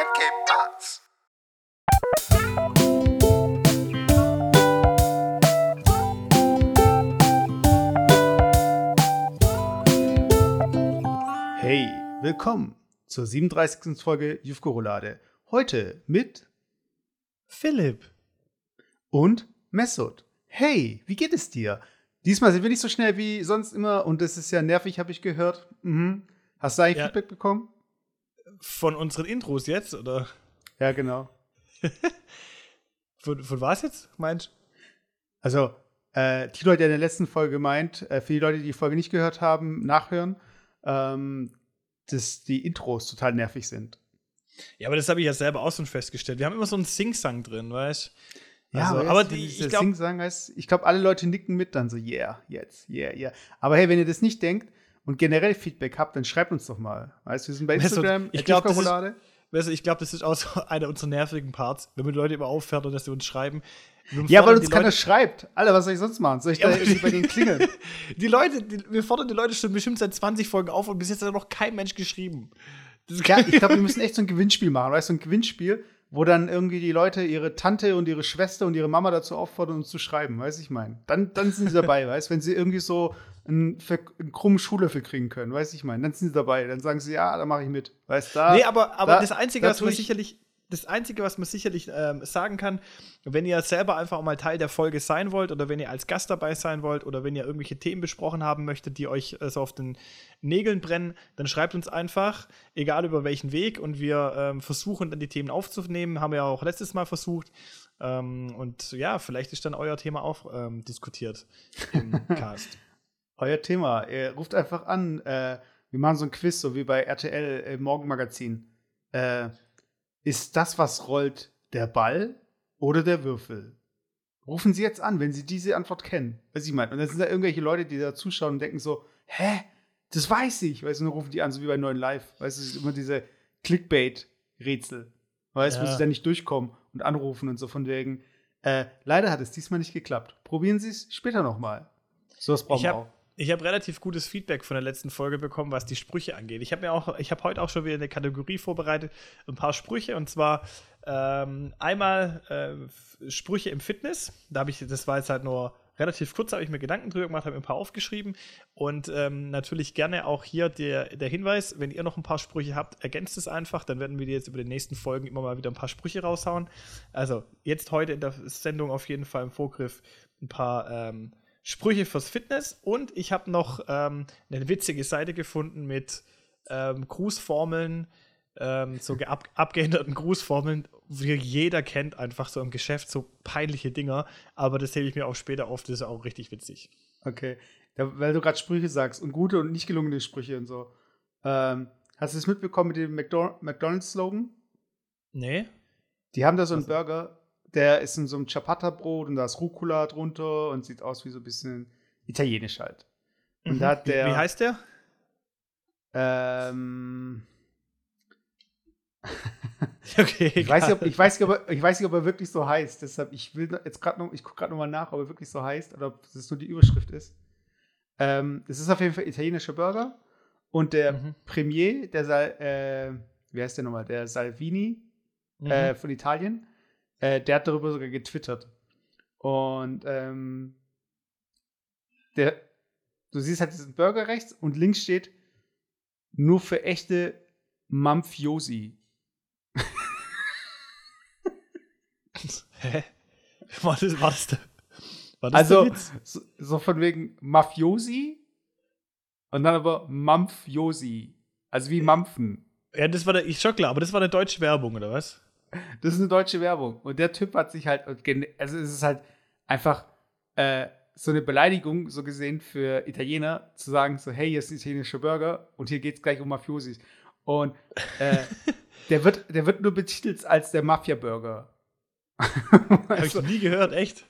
and Cape Parts. Hey, willkommen zur 37. Folge Jufko-Roulade. Heute mit Philipp. und Messut. Hey, wie geht es dir? Diesmal sind wir nicht so schnell wie sonst immer und das ist ja nervig, habe ich gehört. Mhm. Hast du eigentlich Ja. Feedback bekommen? Von unseren Intros jetzt? Oder Ja, genau. von, von was jetzt, meinst Also, äh, Tilo hat ja in der letzten Folge gemeint, äh, für die Leute, die die Folge nicht gehört haben, nachhören, ähm, dass die Intros total nervig sind. Ja, aber das habe ich ja selber auch schon festgestellt. Wir haben immer so einen Sing-Sang drin, weißt Ja, Also, aber, aber jetzt, die- die, ich ich glaub- Sing-Sang heißt, ich glaube, alle Leute nicken mit dann so, yeah, jetzt, yeah, yeah. Aber hey, wenn ihr das nicht denkt und generell Feedback habt, dann schreibt uns doch mal. Weißt du, wir sind bei Weißt du, Instagram, ich at glaub, das ist- Jufka-Roulade. Weißt du, ich glaube, das ist auch so einer unserer nervigen Parts, wenn wir die Leute immer auffordern, dass sie uns schreiben. Ja, weil uns keiner Leute, schreibt. Alter, was soll ich sonst machen? Soll ich Ja, da irgendwie bei denen klingeln? die Leute, die, wir fordern die Leute schon bestimmt seit 20 Folgen auf und bis jetzt hat noch kein Mensch geschrieben. Ja, ich glaube, wir müssen echt so ein Gewinnspiel machen. Weißt du, so ein Gewinnspiel, wo dann irgendwie die Leute ihre Tante und ihre Schwester und ihre Mama dazu auffordern, uns zu schreiben. Weißt du, ich meine? Dann, dann sind sie dabei, weißt du, wenn sie irgendwie so einen, einen krummen Schuhlöffel kriegen können, weißt du, ich meine? Dann sind sie dabei. Dann sagen sie, ja, da mache ich mit. Weißt du, da. Nee, aber, aber da- das Einzige, da was ich- sicherlich, das Einzige, was man sicherlich ähm, sagen kann, wenn ihr selber einfach auch mal Teil der Folge sein wollt oder wenn ihr als Gast dabei sein wollt oder wenn ihr irgendwelche Themen besprochen haben möchtet, die euch äh, so auf den Nägeln brennen, dann schreibt uns einfach, egal über welchen Weg und wir ähm, versuchen dann die Themen aufzunehmen, haben wir ja auch letztes Mal versucht. Ähm, und ja, vielleicht ist dann euer Thema auch ähm, diskutiert im Cast. Euer Thema. Ihr ruft einfach an. Äh, wir machen so ein Quiz, so wie bei RTL im Morgenmagazin. Äh, ist das, was rollt, der Ball oder der Würfel? Rufen Sie jetzt an, wenn Sie diese Antwort kennen. Weiß ich meine. Und dann sind da irgendwelche Leute, die da zuschauen und denken so, hä? Das weiß ich. Weißt du, dann rufen die an, so wie bei Neuen Live. Weißt du, es ist immer diese Clickbait-Rätsel. Weißt du, wo Ja. sie da nicht durchkommen und anrufen und so von wegen. Äh, leider hat es diesmal nicht geklappt. Probieren Sie es später nochmal. So was brauchen wir auch. Ich habe relativ gutes Feedback von der letzten Folge bekommen, was die Sprüche angeht. Ich habe mir auch, ich habe heute auch schon wieder eine Kategorie vorbereitet, ein paar Sprüche und zwar ähm, einmal äh, Sprüche im Fitness. Da habe ich, das war jetzt halt nur relativ kurz, habe ich mir Gedanken drüber gemacht, habe mir ein paar aufgeschrieben und ähm, natürlich gerne auch hier der, der Hinweis, wenn ihr noch ein paar Sprüche habt, ergänzt es einfach, dann werden wir jetzt über die nächsten Folgen immer mal wieder ein paar Sprüche raushauen. Also jetzt heute in der Sendung auf jeden Fall im Vorgriff ein paar ähm, Sprüche fürs Fitness und ich habe noch ähm, eine witzige Seite gefunden mit ähm, Grußformeln, ähm, so ab abgeänderten Grußformeln, wie jeder kennt, einfach so im Geschäft, so peinliche Dinger, aber das hebe ich mir auch später auf, das ist auch richtig witzig. Okay. Da, weil du gerade Sprüche sagst und gute und nicht gelungene Sprüche und so. Ähm, hast du es mitbekommen mit dem McDo McDonalds-Slogan? Nee? Die haben da so einen Was? Burger, der ist in so einem Ciabatta-Brot und da ist Rucola drunter und sieht aus wie so ein bisschen italienisch halt. Und da hat wie, der. wie heißt der? Ähm, Okay, ich, weiß nicht, ob, ich, weiß nicht, ob er, ich weiß nicht, ob er wirklich so heißt. Deshalb, ich will jetzt gerade noch, ich gucke gerade nochmal nach, ob er wirklich so heißt oder ob das nur die Überschrift ist. Ähm, es ist auf jeden Fall italienischer Burger. Und der Mhm. Premier, der Sal, äh, wie heißt der nochmal? Der Salvini Mhm. äh, von Italien, äh, der hat darüber sogar getwittert. Und ähm, der, du siehst halt diesen Burger rechts und links steht nur für echte Mafiosi. Hä? War das, war das, der, war das Also, so, so von wegen Mafiosi und dann aber Mafiosi. Also wie Mampfen. Ja, das war der, ich schon klar, aber das war eine deutsche Werbung, oder was? Das ist eine deutsche Werbung. Und der Typ hat sich halt, also es ist halt einfach äh, so eine Beleidigung, so gesehen, für Italiener, zu sagen, so, hey, hier ist ein italienischer Burger und hier geht es gleich um Mafiosis. Und äh, der, wird, der wird nur betitelt als der Mafia-Burger. Habe ich also, noch nie gehört, echt?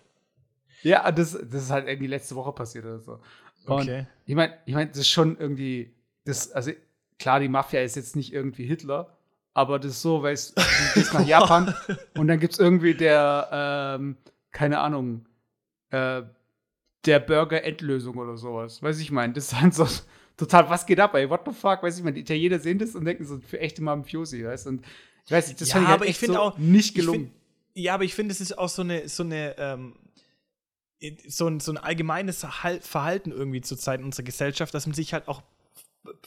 ja, das, das ist halt irgendwie letzte Woche passiert oder so. Und Okay. ich meine, ich mein, das ist schon irgendwie, das, also klar, die Mafia ist jetzt nicht irgendwie Hitler, aber das ist so, weil es du gehst nach Japan und dann gibt es irgendwie der, ähm, keine Ahnung, äh, der Burger-Endlösung oder sowas. Weiß ich mein, das ist halt so total, was geht ab, ey? What the fuck? Weiß ich mein, die Italiener sehen das und denken so, für echte Mafiosi, weißt du? Und Ich weiß nicht, das Ja, fand ich halt aber ich so auch- nicht Ich gelungen. find, ja, aber ich finde, es ist auch so eine, so eine, ähm, so ein, so ein allgemeines Verhal- Verhalten irgendwie zur Zeit in unserer Gesellschaft, dass man sich halt auch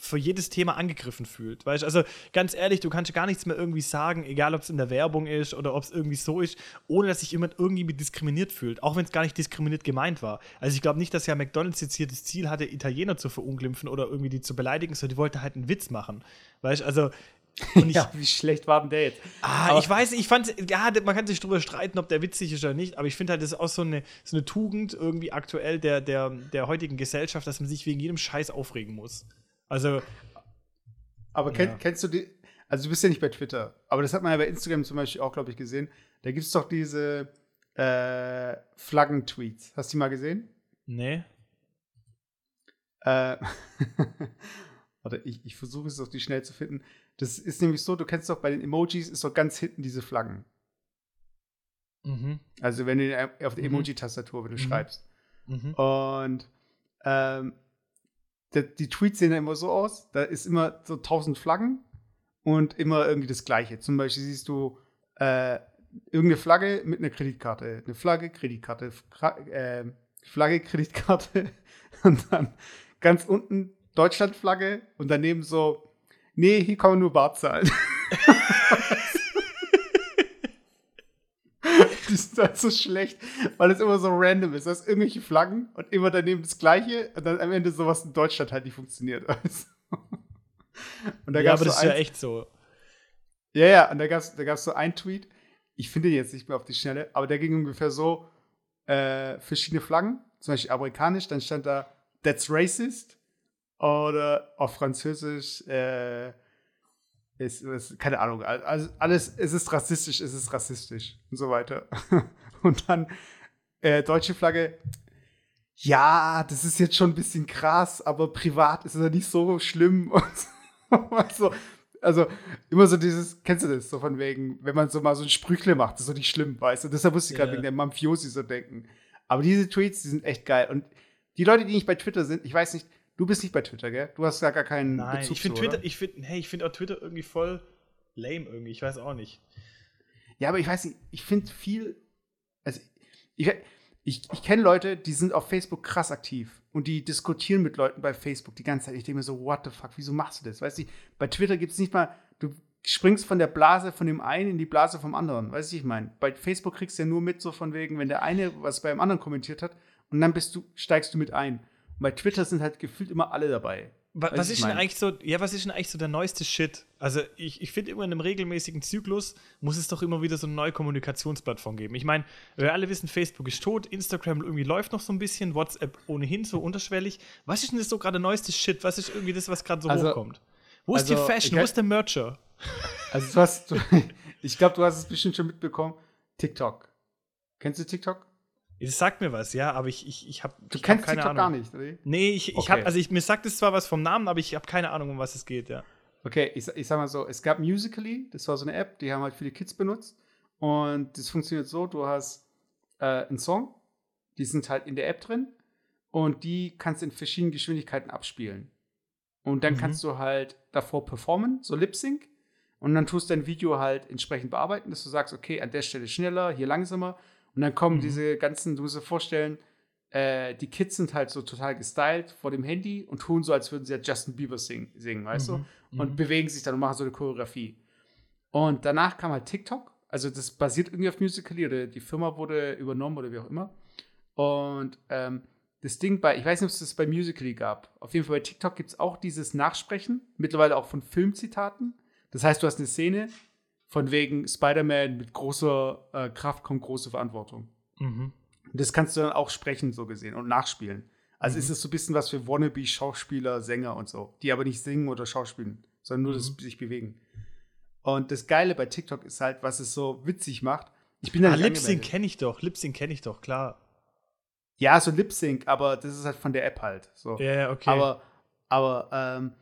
für jedes Thema angegriffen fühlt. Weißt? Also ganz ehrlich, du kannst gar nichts mehr irgendwie sagen, egal ob es in der Werbung ist oder ob es irgendwie so ist, ohne dass sich jemand irgendwie diskriminiert fühlt, auch wenn es gar nicht diskriminiert gemeint war. Also ich glaube nicht, dass ja McDonalds jetzt hier das Ziel hatte, Italiener zu verunglimpfen oder irgendwie die zu beleidigen, sondern die wollte halt einen Witz machen. Weißt also ich, ja, wie schlecht war denn der jetzt? Ah, Aber- ich weiß, ich fand, ja, man kann sich drüber streiten, ob der witzig ist oder nicht, aber ich finde halt, das ist auch so eine, so eine Tugend irgendwie aktuell der, der, der heutigen Gesellschaft, dass man sich wegen jedem Scheiß aufregen muss. Also, Aber kenn, Ja. kennst du die? Also du bist ja nicht bei Twitter, aber das hat man ja bei Instagram zum Beispiel auch, glaube ich, gesehen. Da gibt es doch diese äh, Flaggen-Tweets. Hast du die mal gesehen? nee. Äh, warte, ich, ich versuche es doch die schnell zu finden. Das ist nämlich so, du kennst doch bei den Emojis ist doch ganz hinten diese Flaggen. Mhm. Also wenn du auf der Mhm. Emoji-Tastatur, wenn du Mhm. schreibst. Mhm. Und ähm, die, Tweets sehen dann immer so aus, da ist immer so tausend Flaggen und immer irgendwie das Gleiche. Zum Beispiel siehst du äh, irgendeine Flagge mit einer Kreditkarte. Eine Flagge, Kreditkarte, Fra äh, Flagge, Kreditkarte und dann ganz unten Deutschlandflagge und daneben so, nee, hier kann man nur Bar zahlen. Die sind halt so schlecht, weil es immer so random ist. Da ist irgendwelche Flaggen und immer daneben das Gleiche und dann am Ende sowas in Deutschland halt nicht funktioniert. Also. Und da ja, aber das so ist ja echt so. ja, ja, und da gab es da gab's so einen Tweet, ich finde den jetzt nicht mehr auf die Schnelle, aber der ging ungefähr so, äh, verschiedene Flaggen, zum Beispiel amerikanisch, dann stand da, that's racist, oder auf Französisch, äh, ist, ist, keine Ahnung, also alles, es ist rassistisch, es ist rassistisch und so weiter. Und dann äh, deutsche Flagge, ja, das ist jetzt schon ein bisschen krass, aber privat ist es ja nicht so schlimm. Und so. also, immer so dieses, kennst du das, so von wegen, wenn man so mal so ein Sprüchle macht, das ist so nicht schlimm, weißt du? Deshalb musste ich gerade Ja. wegen der Mafiosi so denken. Aber diese Tweets, die sind echt geil. Und die Leute, die nicht bei Twitter sind, ich weiß nicht, du bist nicht bei Twitter, gell? Du hast da gar keinen Nein, Bezug ich finde zu, Twitter, oder? ich finde, hey, ich finde auch Twitter irgendwie voll lame irgendwie, ich weiß auch nicht. Ja, aber ich weiß nicht, ich finde viel, also ich, ich, ich kenne Leute, die sind auf Facebook krass aktiv und die diskutieren mit Leuten bei Facebook die ganze Zeit. Ich denke mir so, what the fuck, wieso machst du das? Weißt du, bei Twitter gibt es nicht mal, du springst von der Blase von dem einen in die Blase vom anderen. Weißt du, ich meine, bei Facebook kriegst du ja nur mit so von wegen, wenn der eine was beim anderen kommentiert hat und dann bist du, steigst du mit ein. Und bei Twitter sind halt gefühlt immer alle dabei. Was du, ist denn eigentlich so, ja, was ist denn eigentlich so der neueste Shit? Also, ich, ich finde immer in einem regelmäßigen Zyklus muss es doch immer wieder so eine neue Kommunikationsplattform geben. Ich meine, wir alle wissen, Facebook ist tot, Instagram irgendwie läuft noch so ein bisschen, WhatsApp ohnehin so unterschwellig. Was ist denn das so gerade neueste Shit? Was ist irgendwie das, was gerade so Also- hochkommt? Wo ist also, die Fashion? ich- Wo ist der Mercher? Also du hast, du, ich glaube, du hast es bestimmt schon mitbekommen. TikTok. Kennst du TikTok? Das sagt mir was, ja, aber ich, ich, ich habe Du ich hab kennst keine TikTok Ahnung. gar nicht, oder? Nee, ich, ich Okay. habe, also ich, mir sagt es zwar was vom Namen, aber ich habe keine Ahnung, um was es geht, ja. Okay, ich, ich sag mal so, es gab Musically, das war so eine App, die haben halt viele Kids benutzt. Und das funktioniert so, du hast äh, einen Song, die sind halt in der App drin und die kannst du in verschiedenen Geschwindigkeiten abspielen. Und dann Mhm. kannst du halt davor performen, so Lip-Sync. Und dann tust du dein Video halt entsprechend bearbeiten, dass du sagst, okay, an der Stelle schneller, hier langsamer. Und dann kommen Mhm. diese ganzen, du musst dir vorstellen, äh, die Kids sind halt so total gestylt vor dem Handy und tun so, als würden sie ja Justin Bieber sing, singen, weißt du? Mhm. und Mhm. bewegen sich dann und machen so eine Choreografie. Und danach kam halt TikTok. Also das basiert irgendwie auf Musical.ly oder die Firma wurde übernommen oder wie auch immer. Und ähm, das Ding bei, ich weiß nicht, ob es das bei Musical.ly gab. Auf jeden Fall bei TikTok gibt es auch dieses Nachsprechen, mittlerweile auch von Filmzitaten. Das heißt, du hast eine Szene von wegen Spider-Man mit großer äh, Kraft kommt große Verantwortung. Mhm. Das kannst du dann auch sprechen, so gesehen, und nachspielen. Also Mhm. ist es so ein bisschen was für Wannabe-Schauspieler, Sänger und so, die aber nicht singen oder schauspielen, sondern nur das Mhm. sich bewegen. Und das Geile bei TikTok ist halt, was es so witzig macht. Ich bin da Ah, Lip-Sync kenne ich doch, Lip-Sync kenne ich doch, klar. Ja, so Lip-Sync, aber das ist halt von der App halt. So. Ja, ja, okay. Aber, aber ähm,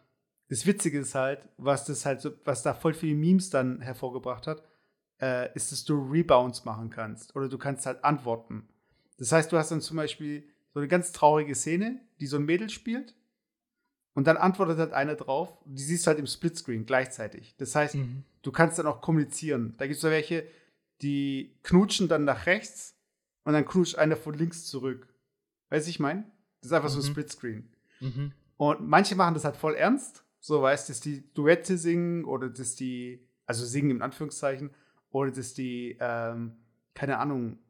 das Witzige ist halt, was das halt so, was da voll viele Memes dann hervorgebracht hat, äh, ist, dass du Rebounds machen kannst. Oder du kannst halt antworten. Das heißt, du hast dann zum Beispiel so eine ganz traurige Szene, die so ein Mädel spielt. Und dann antwortet halt einer drauf. Die siehst du halt im Splitscreen gleichzeitig. Das heißt, Mhm. du kannst dann auch kommunizieren. Da gibt es so welche, die knutschen dann nach rechts und dann knutscht einer von links zurück. Weißt du, ich meine? Das ist einfach mhm. so ein mhm. Splitscreen. Mhm. Und manche machen das halt voll ernst. So, weißt dass die Duette singen oder dass die, also singen in Anführungszeichen, oder dass die, ähm, keine Ahnung,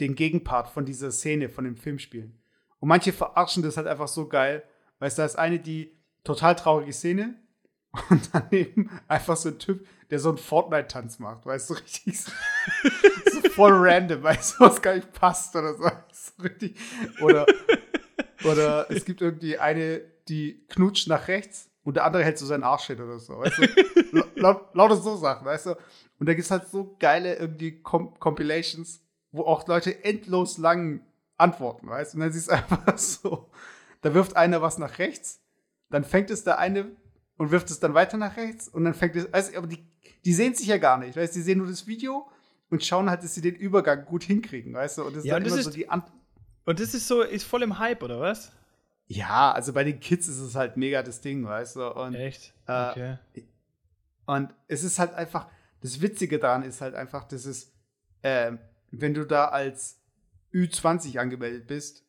den Gegenpart von dieser Szene, von dem Film spielen. Und manche verarschen das halt einfach so geil. Weißt du, da ist eine, die total traurige Szene und daneben einfach so ein Typ, der so einen Fortnite-Tanz macht, weißt du, so richtig so, so, voll random, weißt du, was gar nicht passt oder so. so richtig. Oder, oder es gibt irgendwie eine, die knutscht nach rechts und der andere hält so seinen Arsch hin oder so, weißt du. Laut, lauter so Sachen, weißt du. Und da gibt es halt so geile irgendwie Com Compilations, wo auch Leute endlos lang antworten, weißt du. Und dann siehst du einfach so, da wirft einer was nach rechts, dann fängt es der eine und wirft es dann weiter nach rechts und dann fängt es, also, aber die, die sehen sich ja gar nicht, weißt du, die sehen nur das Video und schauen halt, dass sie den Übergang gut hinkriegen, weißt du. Und das ja, ist dann immer so die An Und das ist so, ist voll im Hype, oder was? Ja, also bei den Kids ist es halt mega das Ding, weißt du. Und, Echt? Äh, okay. Und es ist halt einfach, das Witzige daran ist halt einfach, dass es, äh, wenn du da als Ü20 angemeldet bist,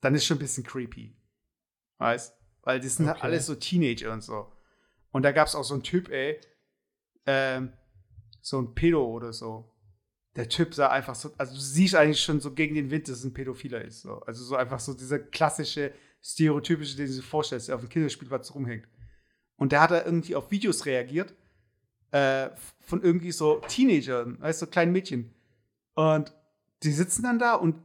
dann ist schon ein bisschen creepy. Weißt? Weil die sind okay. halt alles so Teenager und so. Und da gab es auch so einen Typ, ey, ähm, so ein Pedo oder so. Der Typ sah einfach so, also du siehst eigentlich schon so gegen den Wind, dass es ein Pädophiler ist. So. Also so einfach so dieser klassische, stereotypische, den du dir vorstellst, der auf dem Kinderspielplatz rumhängt. Und der hat da irgendwie auf Videos reagiert äh, von irgendwie so Teenagern, weißt du, so kleinen Mädchen. Und die sitzen dann da und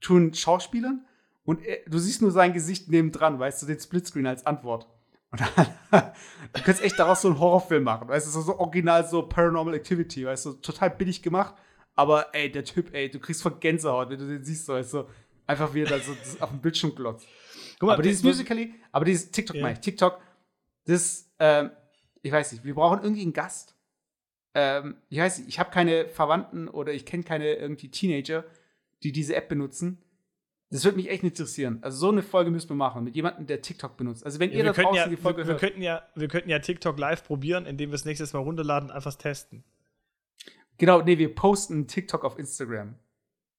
tun Schauspielern und er, du siehst nur sein Gesicht nebendran, weißt du, den Splitscreen als Antwort. Und dann, du könntest echt daraus so einen Horrorfilm machen, weißt du, so, so original so Paranormal Activity, weißt du, total billig gemacht, aber ey, der Typ, ey, du kriegst von Gänsehaut, wenn du den siehst, weißt du, einfach wieder so auf dem Bildschirm glotzt. Guck mal, aber dieses Musical.ly, aber dieses TikTok, yeah. meine ich, TikTok, das, ähm, ich weiß nicht, wir brauchen irgendwie einen Gast. Ähm, ich weiß nicht, ich habe keine Verwandten oder ich kenne keine irgendwie Teenager, die diese App benutzen. Das würde mich echt interessieren. Also so eine Folge müssen wir machen mit jemandem, der TikTok benutzt. Also wenn ja, ihr da draußen ja, die Folge wir, hört. Wir könnten, ja, wir könnten ja TikTok live probieren, indem wir es nächstes Mal runterladen und einfach testen. Genau, nee, wir posten TikTok auf Instagram.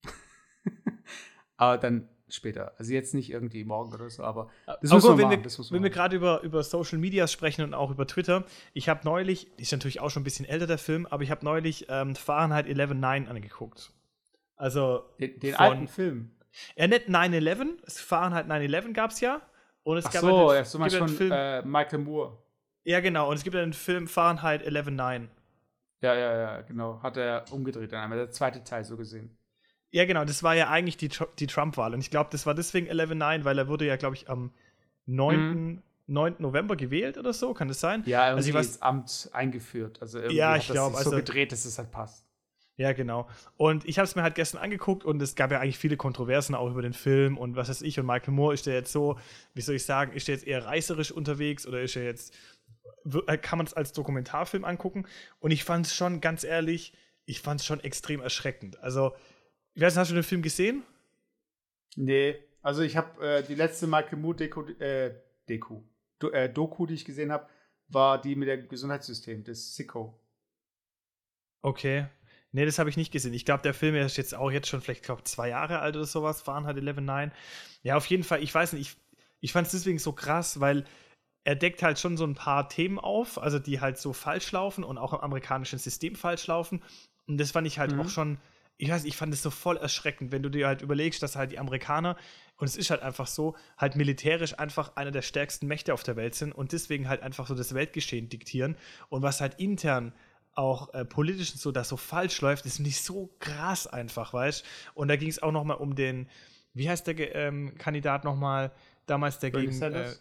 aber dann später. Also jetzt nicht irgendwie morgen oder so, aber das muss man wenn machen. Wir, wenn wir gerade über, über Social Media sprechen und auch über Twitter, ich habe neulich, ist natürlich auch schon ein bisschen älter der Film, aber ich habe neulich ähm, Fahrenheit 11.9 angeguckt. Also den, den alten Film. Er nennt 9-11, Fahrenheit 9-11 gab es ja. Und es Ach gab so, halt, du meinst schon Film, äh, Michael Moore. Ja, genau. Und es gibt einen Film Fahrenheit 11.9. Ja, ja, ja, genau. Hat er umgedreht dann einmal. Der zweite Teil so gesehen. Ja, genau. Das war ja eigentlich die, die Trump-Wahl. Und ich glaube, das war deswegen 11.9, weil er wurde ja, glaube ich, am 9. Mhm. 9. November gewählt oder so, kann das sein? Ja, irgendwie also ich weiß, ins Amt eingeführt. Also irgendwie ja, ich das sich so also, gedreht, dass es halt passt. Ja, genau. Und ich habe es mir halt gestern angeguckt und es gab ja eigentlich viele Kontroversen auch über den Film und was weiß ich. Und Michael Moore ist der jetzt so, wie soll ich sagen, ist der jetzt eher reißerisch unterwegs oder ist er jetzt, äh, kann man es als Dokumentarfilm angucken? Und ich fand es schon, ganz ehrlich, ich fand es schon extrem erschreckend. Also, ich weiß nicht, hast du den Film gesehen? Nee, also ich habe äh, die letzte Michael Moore Deko, äh, Deku, Do, äh, Doku, die ich gesehen habe, war die mit dem Gesundheitssystem, das Sicko. Okay. Nee, das habe ich nicht gesehen. Ich glaube, der Film ist jetzt auch jetzt schon vielleicht, glaube zwei Jahre alt oder sowas. Fahrenheit 11.9. Ja, auf jeden Fall, ich weiß nicht, ich, ich fand es deswegen so krass, weil er deckt halt schon so ein paar Themen auf, also die halt so falsch laufen und auch im amerikanischen System falsch laufen. Und das fand ich halt mhm. auch schon, ich weiß, ich fand es so voll erschreckend, wenn du dir halt überlegst, dass halt die Amerikaner, und es ist halt einfach so, halt militärisch einfach einer der stärksten Mächte auf der Welt sind und deswegen halt einfach so das Weltgeschehen diktieren. Und was halt intern auch äh, politisch so, das so falsch läuft, ist nicht so krass einfach, weißt Und da ging es auch noch mal um den, wie heißt der ähm, Kandidat noch mal damals dagegen? Äh,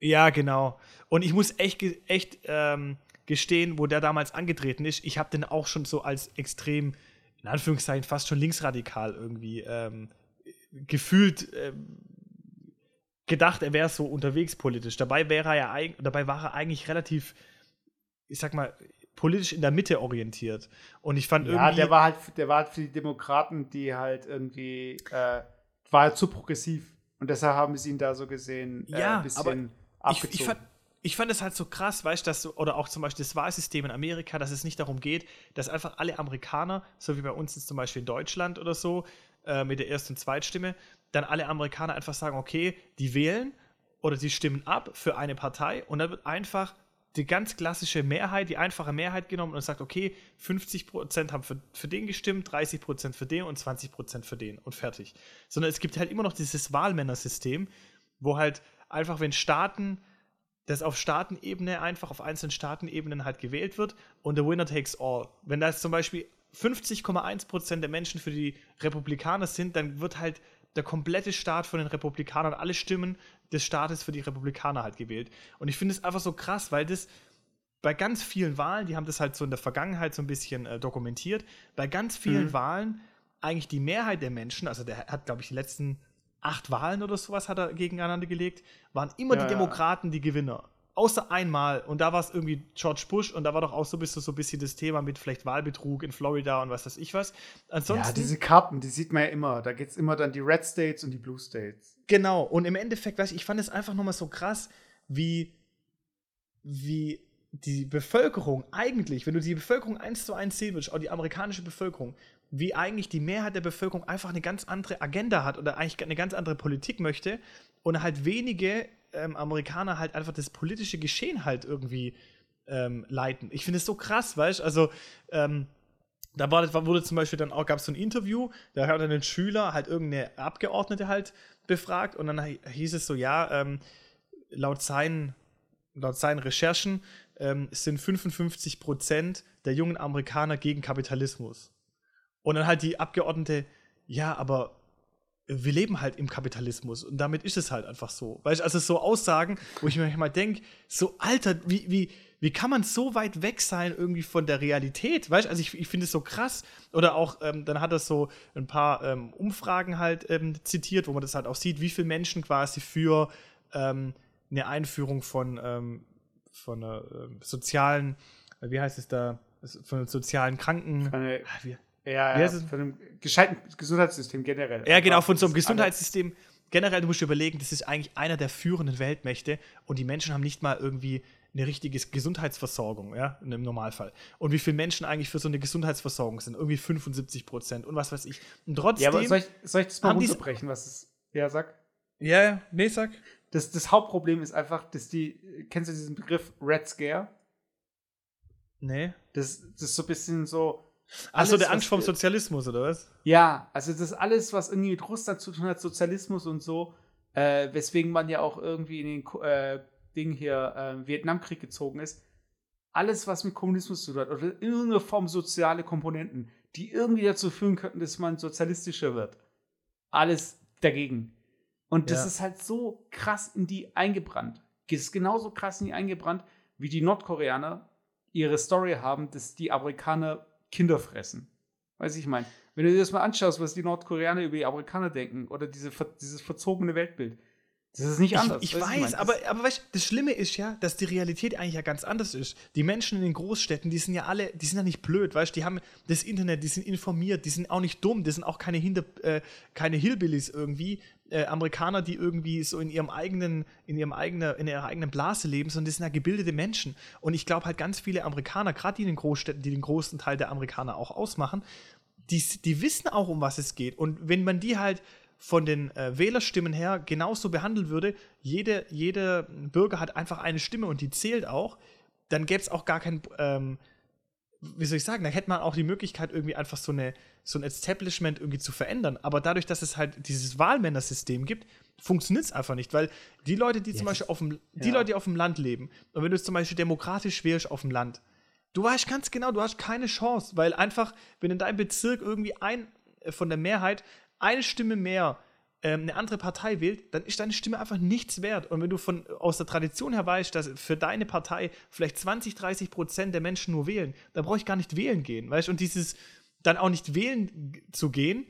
ja, genau. Und ich muss echt, echt ähm, gestehen, wo der damals angetreten ist, ich habe den auch schon so als extrem, in Anführungszeichen, fast schon linksradikal irgendwie ähm, gefühlt ähm, gedacht, er wäre so unterwegs politisch. Dabei wäre er ja dabei war er eigentlich relativ, ich sag mal, politisch in der Mitte orientiert. Und ich fand ja, irgendwie. Ja, der war halt, der war halt für die Demokraten, die halt irgendwie äh, war halt zu progressiv. Und deshalb haben sie ihn da so gesehen, äh, ja, ein bisschen aber abgezogen. Ich, ich, fand, ich fand es halt so krass, weißt du, oder auch zum Beispiel das Wahlsystem in Amerika, dass es nicht darum geht, dass einfach alle Amerikaner, so wie bei uns jetzt zum Beispiel in Deutschland oder so, äh, mit der Erst- und Zweitstimme, dann alle Amerikaner einfach sagen, okay, die wählen oder sie stimmen ab für eine Partei und dann wird einfach die ganz klassische Mehrheit, die einfache Mehrheit genommen und sagt, okay, 50% haben für, für den gestimmt, 30% für den und 20% für den und fertig. Sondern es gibt halt immer noch dieses Wahlmännersystem, wo halt einfach, wenn Staaten, das auf Staatenebene einfach auf einzelnen Staatenebenen halt gewählt wird und the winner takes all. Wenn das zum Beispiel 50,1% der Menschen für die Republikaner sind, dann wird halt der komplette Staat von den Republikanern, alle Stimmen des Staates für die Republikaner halt gewählt. Und ich finde es einfach so krass, weil das bei ganz vielen Wahlen, die haben das halt so in der Vergangenheit so ein bisschen äh, dokumentiert, bei ganz vielen mhm. Wahlen eigentlich die Mehrheit der Menschen, also der hat, glaube ich, die letzten acht Wahlen oder sowas hat er gegeneinander gelegt, waren immer ja, die Demokraten die Gewinner. Außer einmal. Und da war es irgendwie George Bush und da war doch auch so, bist du so ein bisschen das Thema mit vielleicht Wahlbetrug in Florida und was weiß ich was. Ansonsten, ja, diese Karten, die sieht man ja immer. Da geht es immer dann die Red States und die Blue States. Genau. Und im Endeffekt, weiß ich, ich fand es einfach nochmal so krass, wie, wie die Bevölkerung eigentlich, wenn du die Bevölkerung eins zu eins sehen würdest, auch die amerikanische Bevölkerung, wie eigentlich die Mehrheit der Bevölkerung einfach eine ganz andere Agenda hat oder eigentlich eine ganz andere Politik möchte und halt wenige ähm, Amerikaner halt einfach das politische Geschehen halt irgendwie ähm, leiten. Ich finde es so krass, weißt du? Also, ähm, da war, wurde zum Beispiel dann auch, gab es so ein Interview, da hat dann ein Schüler halt irgendeine Abgeordnete halt befragt und dann hieß es so, ja, ähm, laut, seinen, laut seinen Recherchen ähm, sind 55 Prozent der jungen Amerikaner gegen Kapitalismus. Und dann halt die Abgeordnete, ja, aber wir leben halt im Kapitalismus und damit ist es halt einfach so. Weißt du, also so Aussagen, wo ich mir manchmal denke, so Alter, wie, wie, wie kann man so weit weg sein irgendwie von der Realität? Weißt du, also ich, ich finde es so krass. Oder auch, ähm, dann hat er so ein paar ähm, Umfragen halt ähm, zitiert, wo man das halt auch sieht, wie viele Menschen quasi für ähm, eine Einführung von, ähm, von einer ähm, sozialen, wie heißt es da, von einem sozialen Kranken. Eine, ah, wie, ja, ja von einem gescheiten Gesundheitssystem generell. Ja, genau, von so einem Gesundheitssystem generell, du musst dir überlegen, das ist eigentlich einer der führenden Weltmächte und die Menschen haben nicht mal irgendwie eine richtige Gesundheitsversorgung, ja, im Normalfall. Und wie viele Menschen eigentlich für so eine Gesundheitsversorgung sind? Irgendwie 75 Prozent und was weiß ich. Und trotzdem. Ja, aber soll ich, soll ich das mal runterbrechen, was es. Ja, sag. Ja, ja, nee, sag. Das, das Hauptproblem ist einfach, dass die. Kennst du diesen Begriff Red Scare? Nee. Das, das ist so ein bisschen so Achso, der Angst vom Sozialismus, oder was? Ja, also das ist alles, was irgendwie mit Russland zu tun hat, Sozialismus und so, äh, weswegen man ja auch irgendwie in den äh, Ding hier, äh, Vietnamkrieg gezogen ist. Alles, was mit Kommunismus zu tun hat, oder in irgendeiner Form soziale Komponenten, die irgendwie dazu führen könnten, dass man sozialistischer wird. Alles dagegen. Und das ja. ist halt so krass in die eingebrannt. Ist genauso krass in die eingebrannt, wie die Nordkoreaner ihre Story haben, dass die Amerikaner Kinder fressen. Weiß ich meine. Wenn du dir das mal anschaust, was die Nordkoreaner über die Amerikaner denken oder diese, dieses verzogene Weltbild, das ist nicht anders. Ich, ich weiß, ich aber, aber weißt, das Schlimme ist ja, dass die Realität eigentlich ja ganz anders ist. Die Menschen in den Großstädten, die sind ja alle, die sind ja nicht blöd, weißt die haben das Internet, die sind informiert, die sind auch nicht dumm, die sind auch keine, Hinter, äh, keine Hillbillies irgendwie, äh, Amerikaner, die irgendwie so in ihrem eigenen, in ihrem eigenen, in ihrer eigenen Blase leben, sondern das sind ja gebildete Menschen. Und ich glaube halt ganz viele Amerikaner, gerade die in den Großstädten, die den großen Teil der Amerikaner auch ausmachen, die, die wissen auch, um was es geht. Und wenn man die halt von den äh, Wählerstimmen her genauso behandelt würde, jede, jeder Bürger hat einfach eine Stimme und die zählt auch, dann gäbe es auch gar kein, ähm, wie soll ich sagen, dann hätte man auch die Möglichkeit, irgendwie einfach so, eine, so ein Establishment irgendwie zu verändern. Aber dadurch, dass es halt dieses Wahlmännersystem gibt, funktioniert es einfach nicht, weil die Leute, die yes. zum Beispiel auf dem, die ja. Leute, die auf dem Land leben, und wenn du zum Beispiel demokratisch wählst auf dem Land, du weißt ganz genau, du hast keine Chance, weil einfach, wenn in deinem Bezirk irgendwie ein äh, von der Mehrheit eine Stimme mehr ähm, eine andere Partei wählt, dann ist deine Stimme einfach nichts wert. Und wenn du von, aus der Tradition her weißt, dass für deine Partei vielleicht 20, 30 Prozent der Menschen nur wählen, dann brauche ich gar nicht wählen gehen, weißt Und dieses dann auch nicht wählen zu gehen,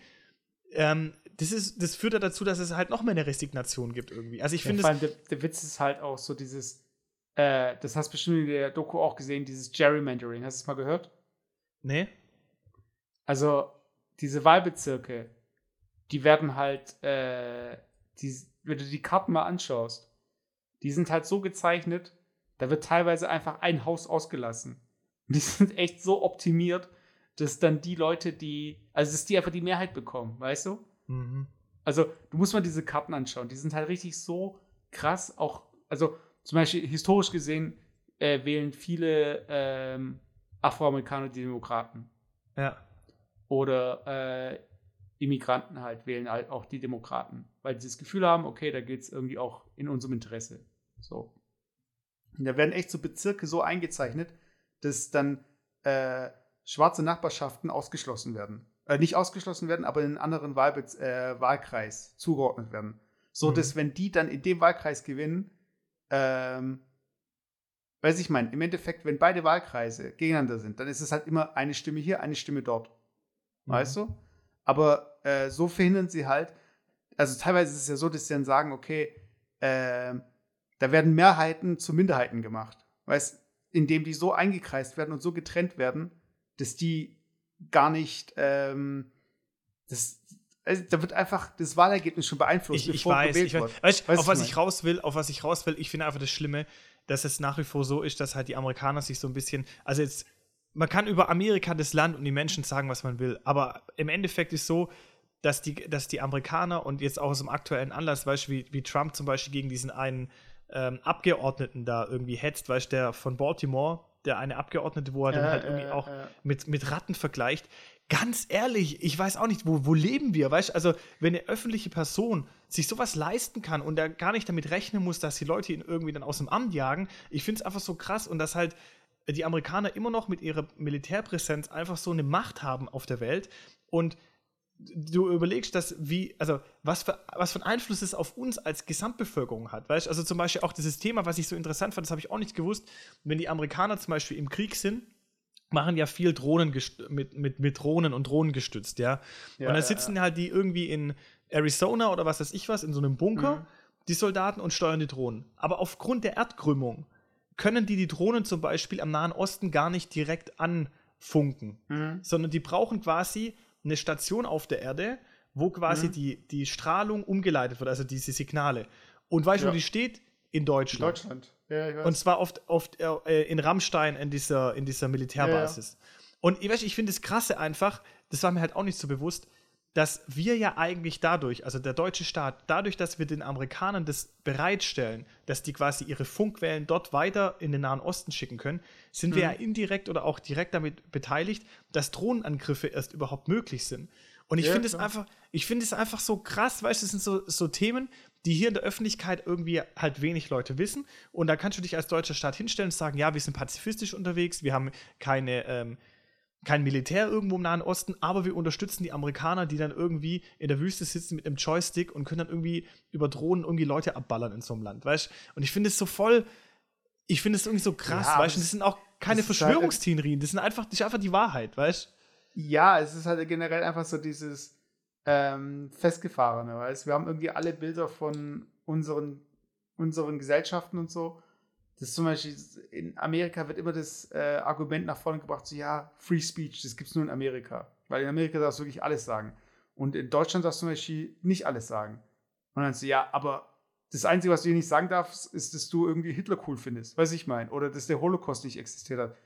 ähm, das, ist, das führt ja dazu, dass es halt noch mehr eine Resignation gibt irgendwie. Also ich finde ja, der, der Witz ist halt auch so dieses, äh, das hast du bestimmt in der Doku auch gesehen, dieses Gerrymandering. Hast du es mal gehört? Nee. Also diese Wahlbezirke, die werden halt, äh, die, wenn du die Karten mal anschaust, die sind halt so gezeichnet, da wird teilweise einfach ein Haus ausgelassen. Und die sind echt so optimiert, dass dann die Leute, die, also dass die einfach die Mehrheit bekommen, weißt du? Mhm. Also, du musst mal diese Karten anschauen. Die sind halt richtig so krass, auch, also zum Beispiel historisch gesehen äh, wählen viele ähm, Afroamerikaner die Demokraten. Ja. Oder äh, Immigranten halt wählen halt auch die Demokraten, weil sie das Gefühl haben, okay, da geht es irgendwie auch in unserem Interesse. So. Und da werden echt so Bezirke so eingezeichnet, dass dann äh, schwarze Nachbarschaften ausgeschlossen werden. Äh, nicht ausgeschlossen werden, aber in einen anderen Wahlbez äh, Wahlkreis zugeordnet werden. So Mhm. dass, wenn die dann in dem Wahlkreis gewinnen, ähm, weiß ich mein, im Endeffekt, wenn beide Wahlkreise gegeneinander sind, dann ist es halt immer eine Stimme hier, eine Stimme dort. Mhm. Weißt du? Aber äh, so verhindern sie halt, also teilweise ist es ja so, dass sie dann sagen, okay, ähm, da werden Mehrheiten zu Minderheiten gemacht. Weißt indem die so eingekreist werden und so getrennt werden, dass die gar nicht, ähm, das, also, da wird einfach das Wahlergebnis schon beeinflusst, Ich, ich weiß, ich weiß, weißt, Weißt auf was ich raus will, auf was ich raus will, ich finde einfach das Schlimme, dass es nach wie vor so ist, dass halt die Amerikaner sich so ein bisschen, also jetzt, man kann über Amerika, das Land und die Menschen sagen, was man will, aber im Endeffekt ist so, dass die, dass die Amerikaner und jetzt auch aus dem aktuellen Anlass, weißt du, wie, wie Trump zum Beispiel gegen diesen einen ähm, Abgeordneten da irgendwie hetzt, weißt du, der von Baltimore, der eine Abgeordnete, wo er dann Ja, halt irgendwie ja, auch ja. mit, mit Ratten vergleicht. Ganz ehrlich, ich weiß auch nicht, wo, wo leben wir, weißt du? Also, wenn eine öffentliche Person sich sowas leisten kann und da gar nicht damit rechnen muss, dass die Leute ihn irgendwie dann aus dem Amt jagen, ich finde es einfach so krass und dass halt die Amerikaner immer noch mit ihrer Militärpräsenz einfach so eine Macht haben auf der Welt und du überlegst, dass wie, also was für, was für einen Einfluss es auf uns als Gesamtbevölkerung hat, weißt Also zum Beispiel auch dieses Thema, was ich so interessant fand, das habe ich auch nicht gewusst, wenn die Amerikaner zum Beispiel im Krieg sind, machen ja viel Drohnen mit, mit, mit Drohnen und Drohnen gestützt, ja. Ja, und dann ja, sitzen halt die irgendwie in Arizona oder was weiß ich was, in so einem Bunker, Mhm. die Soldaten und steuern die Drohnen. Aber aufgrund der Erdkrümmung können die die Drohnen zum Beispiel am Nahen Osten gar nicht direkt anfunken Mhm. sondern die brauchen quasi eine Station auf der Erde, wo quasi Mhm. die, die Strahlung umgeleitet wird, also diese Signale. Und weißt du, wo Ja. die steht? In Deutschland. Deutschland. Ja. Und zwar oft, oft äh, in Rammstein in dieser, in dieser Militärbasis. Und ich, weiß, ich finde das Krasse einfach, das war mir halt auch nicht so bewusst, dass wir ja eigentlich dadurch, also der deutsche Staat, dadurch, dass wir den Amerikanern das bereitstellen, dass die quasi ihre Funkwellen dort weiter in den Nahen Osten schicken können, sind wir Mhm. ja indirekt oder auch direkt damit beteiligt, dass Drohnenangriffe erst überhaupt möglich sind. Und ich Ja, finde es einfach, ich finde es einfach so krass, weißt du, das sind so, so Themen, die hier in der Öffentlichkeit irgendwie halt wenig Leute wissen. Und da kannst du dich als deutscher Staat hinstellen und sagen, ja, wir sind pazifistisch unterwegs, wir haben keine, ähm, kein Militär irgendwo im Nahen Osten, aber wir unterstützen die Amerikaner, die dann irgendwie in der Wüste sitzen mit einem Joystick und können dann irgendwie über Drohnen irgendwie Leute abballern in so einem Land, weißt Und ich finde es so voll, ich finde es irgendwie so krass, Ja, weißt du? das- Das sind auch keine halt- Verschwörungstheorien, das sind einfach, das ist einfach die Wahrheit, weißt Ja, es ist halt generell einfach so dieses ähm, Festgefahrene, weißt Wir haben irgendwie alle Bilder von unseren, unseren Gesellschaften und so. Das ist zum Beispiel, in Amerika wird immer das äh, Argument nach vorne gebracht, so ja, Free Speech, das gibt es nur in Amerika. Weil in Amerika darfst du wirklich alles sagen. Und in Deutschland darfst du zum Beispiel nicht alles sagen. Und dann so, ja, aber das Einzige, was du hier nicht sagen darfst, ist, dass du irgendwie Hitler cool findest. Weiß ich mein. Oder dass der Holocaust nicht existiert hat.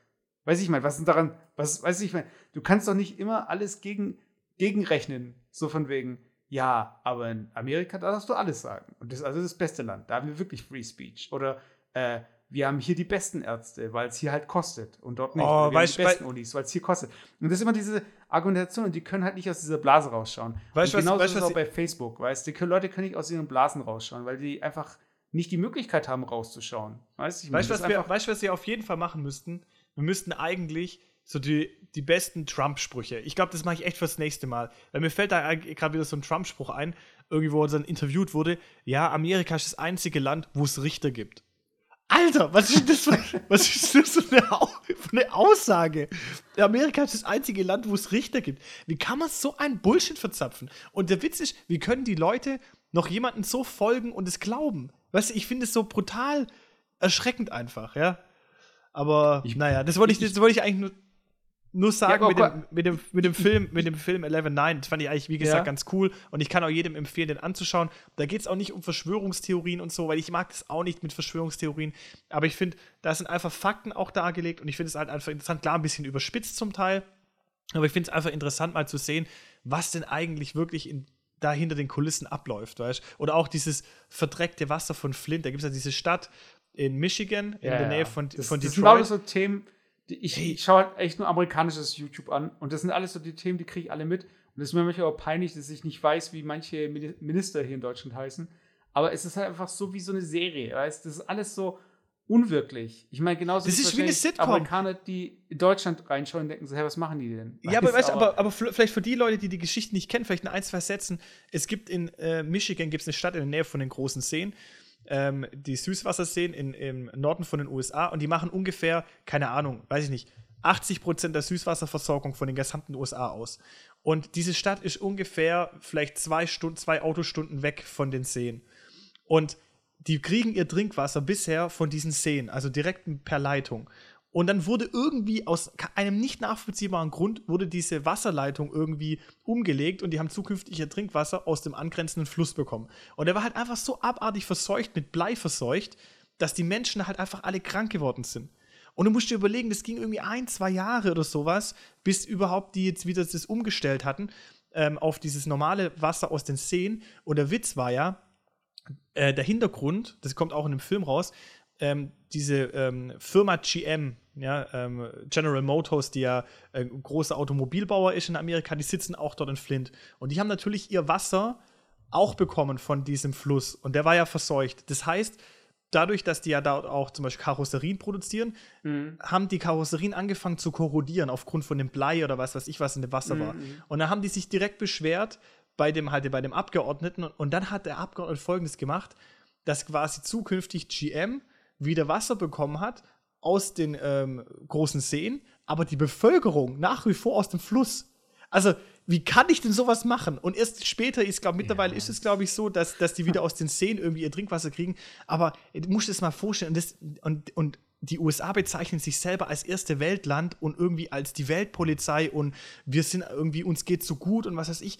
Weiß ich mein, was ist daran, was, weiß ich mein, du kannst doch nicht immer alles gegen, gegenrechnen. So von wegen, ja, aber in Amerika, da darfst du alles sagen. Und das ist also das beste Land. Da haben wir wirklich Free Speech. Oder äh, wir haben hier die besten Ärzte, weil es hier halt kostet. Und dort nicht. Oh, wir haben die besten Unis, weil es hier kostet. Und das ist immer diese Argumentation und die können halt nicht aus dieser Blase rausschauen. Weißt du, und was- genauso weißt ist es auch bei Facebook, weißt du? Die Leute können nicht aus ihren Blasen rausschauen, weil die einfach nicht die Möglichkeit haben, rauszuschauen. Weißt du, Weißt was, wir- weißt was wir auf jeden Fall machen müssten? Wir müssten eigentlich so die, die besten Trump-Sprüche. Ich glaube, das mache ich echt fürs nächste Mal. Weil mir fällt da gerade wieder so ein Trump-Spruch ein, irgendwie, wo er dann interviewt wurde: Ja, Amerika ist das einzige Land, wo es Richter gibt. Alter, was ist das für, was ist das für eine, für eine Aussage? Amerika ist das einzige Land, wo es Richter gibt. Wie kann man so einen Bullshit verzapfen? Und der Witz ist, wie können die Leute noch jemanden so folgen und es glauben? Weißt du, ich finde es so brutal erschreckend einfach, ja. Aber Ich- naja, das wollte ich- das wollte ich eigentlich nur, nur sagen Ja, mit, dem, mit, dem, mit dem Film, mit dem Film 11.9, das fand ich eigentlich, wie gesagt, Ja. ganz cool. Und ich kann auch jedem empfehlen, den anzuschauen. Da geht es auch nicht um Verschwörungstheorien und so, weil ich mag das auch nicht mit Verschwörungstheorien. Aber ich finde, da sind einfach Fakten auch dargelegt und ich finde es halt einfach interessant, klar, ein bisschen überspitzt zum Teil. Aber ich finde es einfach interessant, mal zu sehen, was denn eigentlich wirklich in, da hinter den Kulissen abläuft, weißt Oder auch dieses verdreckte Wasser von Flint. Da gibt es ja diese Stadt in Michigan, in der Nähe von, das, von das sind Detroit. so Themen, ich, Hey. ich schaue halt echt nur amerikanisches YouTube an und das sind alles so die Themen, die kriege ich alle mit. Und es ist mir manchmal auch peinlich, dass ich nicht weiß, wie manche Mini- Minister hier in Deutschland heißen. Aber es ist halt einfach so wie so eine Serie, weißt Das ist alles so unwirklich. Ich meine, genauso Das ist wie eine Sitcom. Amerikaner, die in Deutschland reinschauen und denken so, hey, was machen die denn? Ja, aber, weißt, aber aber, vielleicht für die Leute, die die Geschichte nicht kennen, vielleicht in ein, zwei Sätzen. Es gibt in äh, Michigan gibt's eine Stadt in der Nähe von den großen Seen, ähm, die Süßwasserseen in, im Norden von den USA und die machen ungefähr, keine Ahnung, weiß ich nicht, 80 Prozent der Süßwasserversorgung von den gesamten USA aus. Und diese Stadt ist ungefähr vielleicht zwei Stunden, zwei Autostunden weg von den Seen. Und die kriegen ihr Trinkwasser bisher von diesen Seen, also direkt per Leitung. Und dann wurde irgendwie aus einem nicht nachvollziehbaren Grund wurde diese Wasserleitung irgendwie umgelegt und die haben zukünftig ihr Trinkwasser aus dem angrenzenden Fluss bekommen. Und der war halt einfach so abartig verseucht, mit Blei verseucht, dass die Menschen halt einfach alle krank geworden sind. Und du musst dir überlegen, das ging irgendwie ein, zwei Jahre oder sowas, bis überhaupt die jetzt wieder das umgestellt hatten ähm, auf dieses normale Wasser aus den Seen. Und der Witz war ja, äh, der Hintergrund, das kommt auch in dem Film raus, ähm, diese ähm, Firma GM, ja, ähm, General Motors, die ja äh, ein großer Automobilbauer ist in Amerika, die sitzen auch dort in Flint. Und die haben natürlich ihr Wasser auch bekommen von diesem Fluss. Und der war ja verseucht. Das heißt, dadurch, dass die ja dort auch zum Beispiel Karosserien produzieren, Mhm. haben die Karosserien angefangen zu korrodieren aufgrund von dem Blei oder was weiß ich, was in dem Wasser war. Mhm. Und dann haben die sich direkt beschwert bei dem halt bei dem Abgeordneten und dann hat der Abgeordnete folgendes gemacht, dass quasi zukünftig GM wieder Wasser bekommen hat aus den ähm, großen Seen, aber die Bevölkerung nach wie vor aus dem Fluss. Also, wie kann ich denn sowas machen? Und erst später ist, glaube mittlerweile ist es, glaube ich, so, dass, dass die wieder aus den Seen irgendwie ihr Trinkwasser kriegen. Aber du musst das mal vorstellen. Und, das, und, und die USA bezeichnen sich selber als erste Weltland und irgendwie als die Weltpolizei und wir sind irgendwie, uns geht so gut und was weiß ich.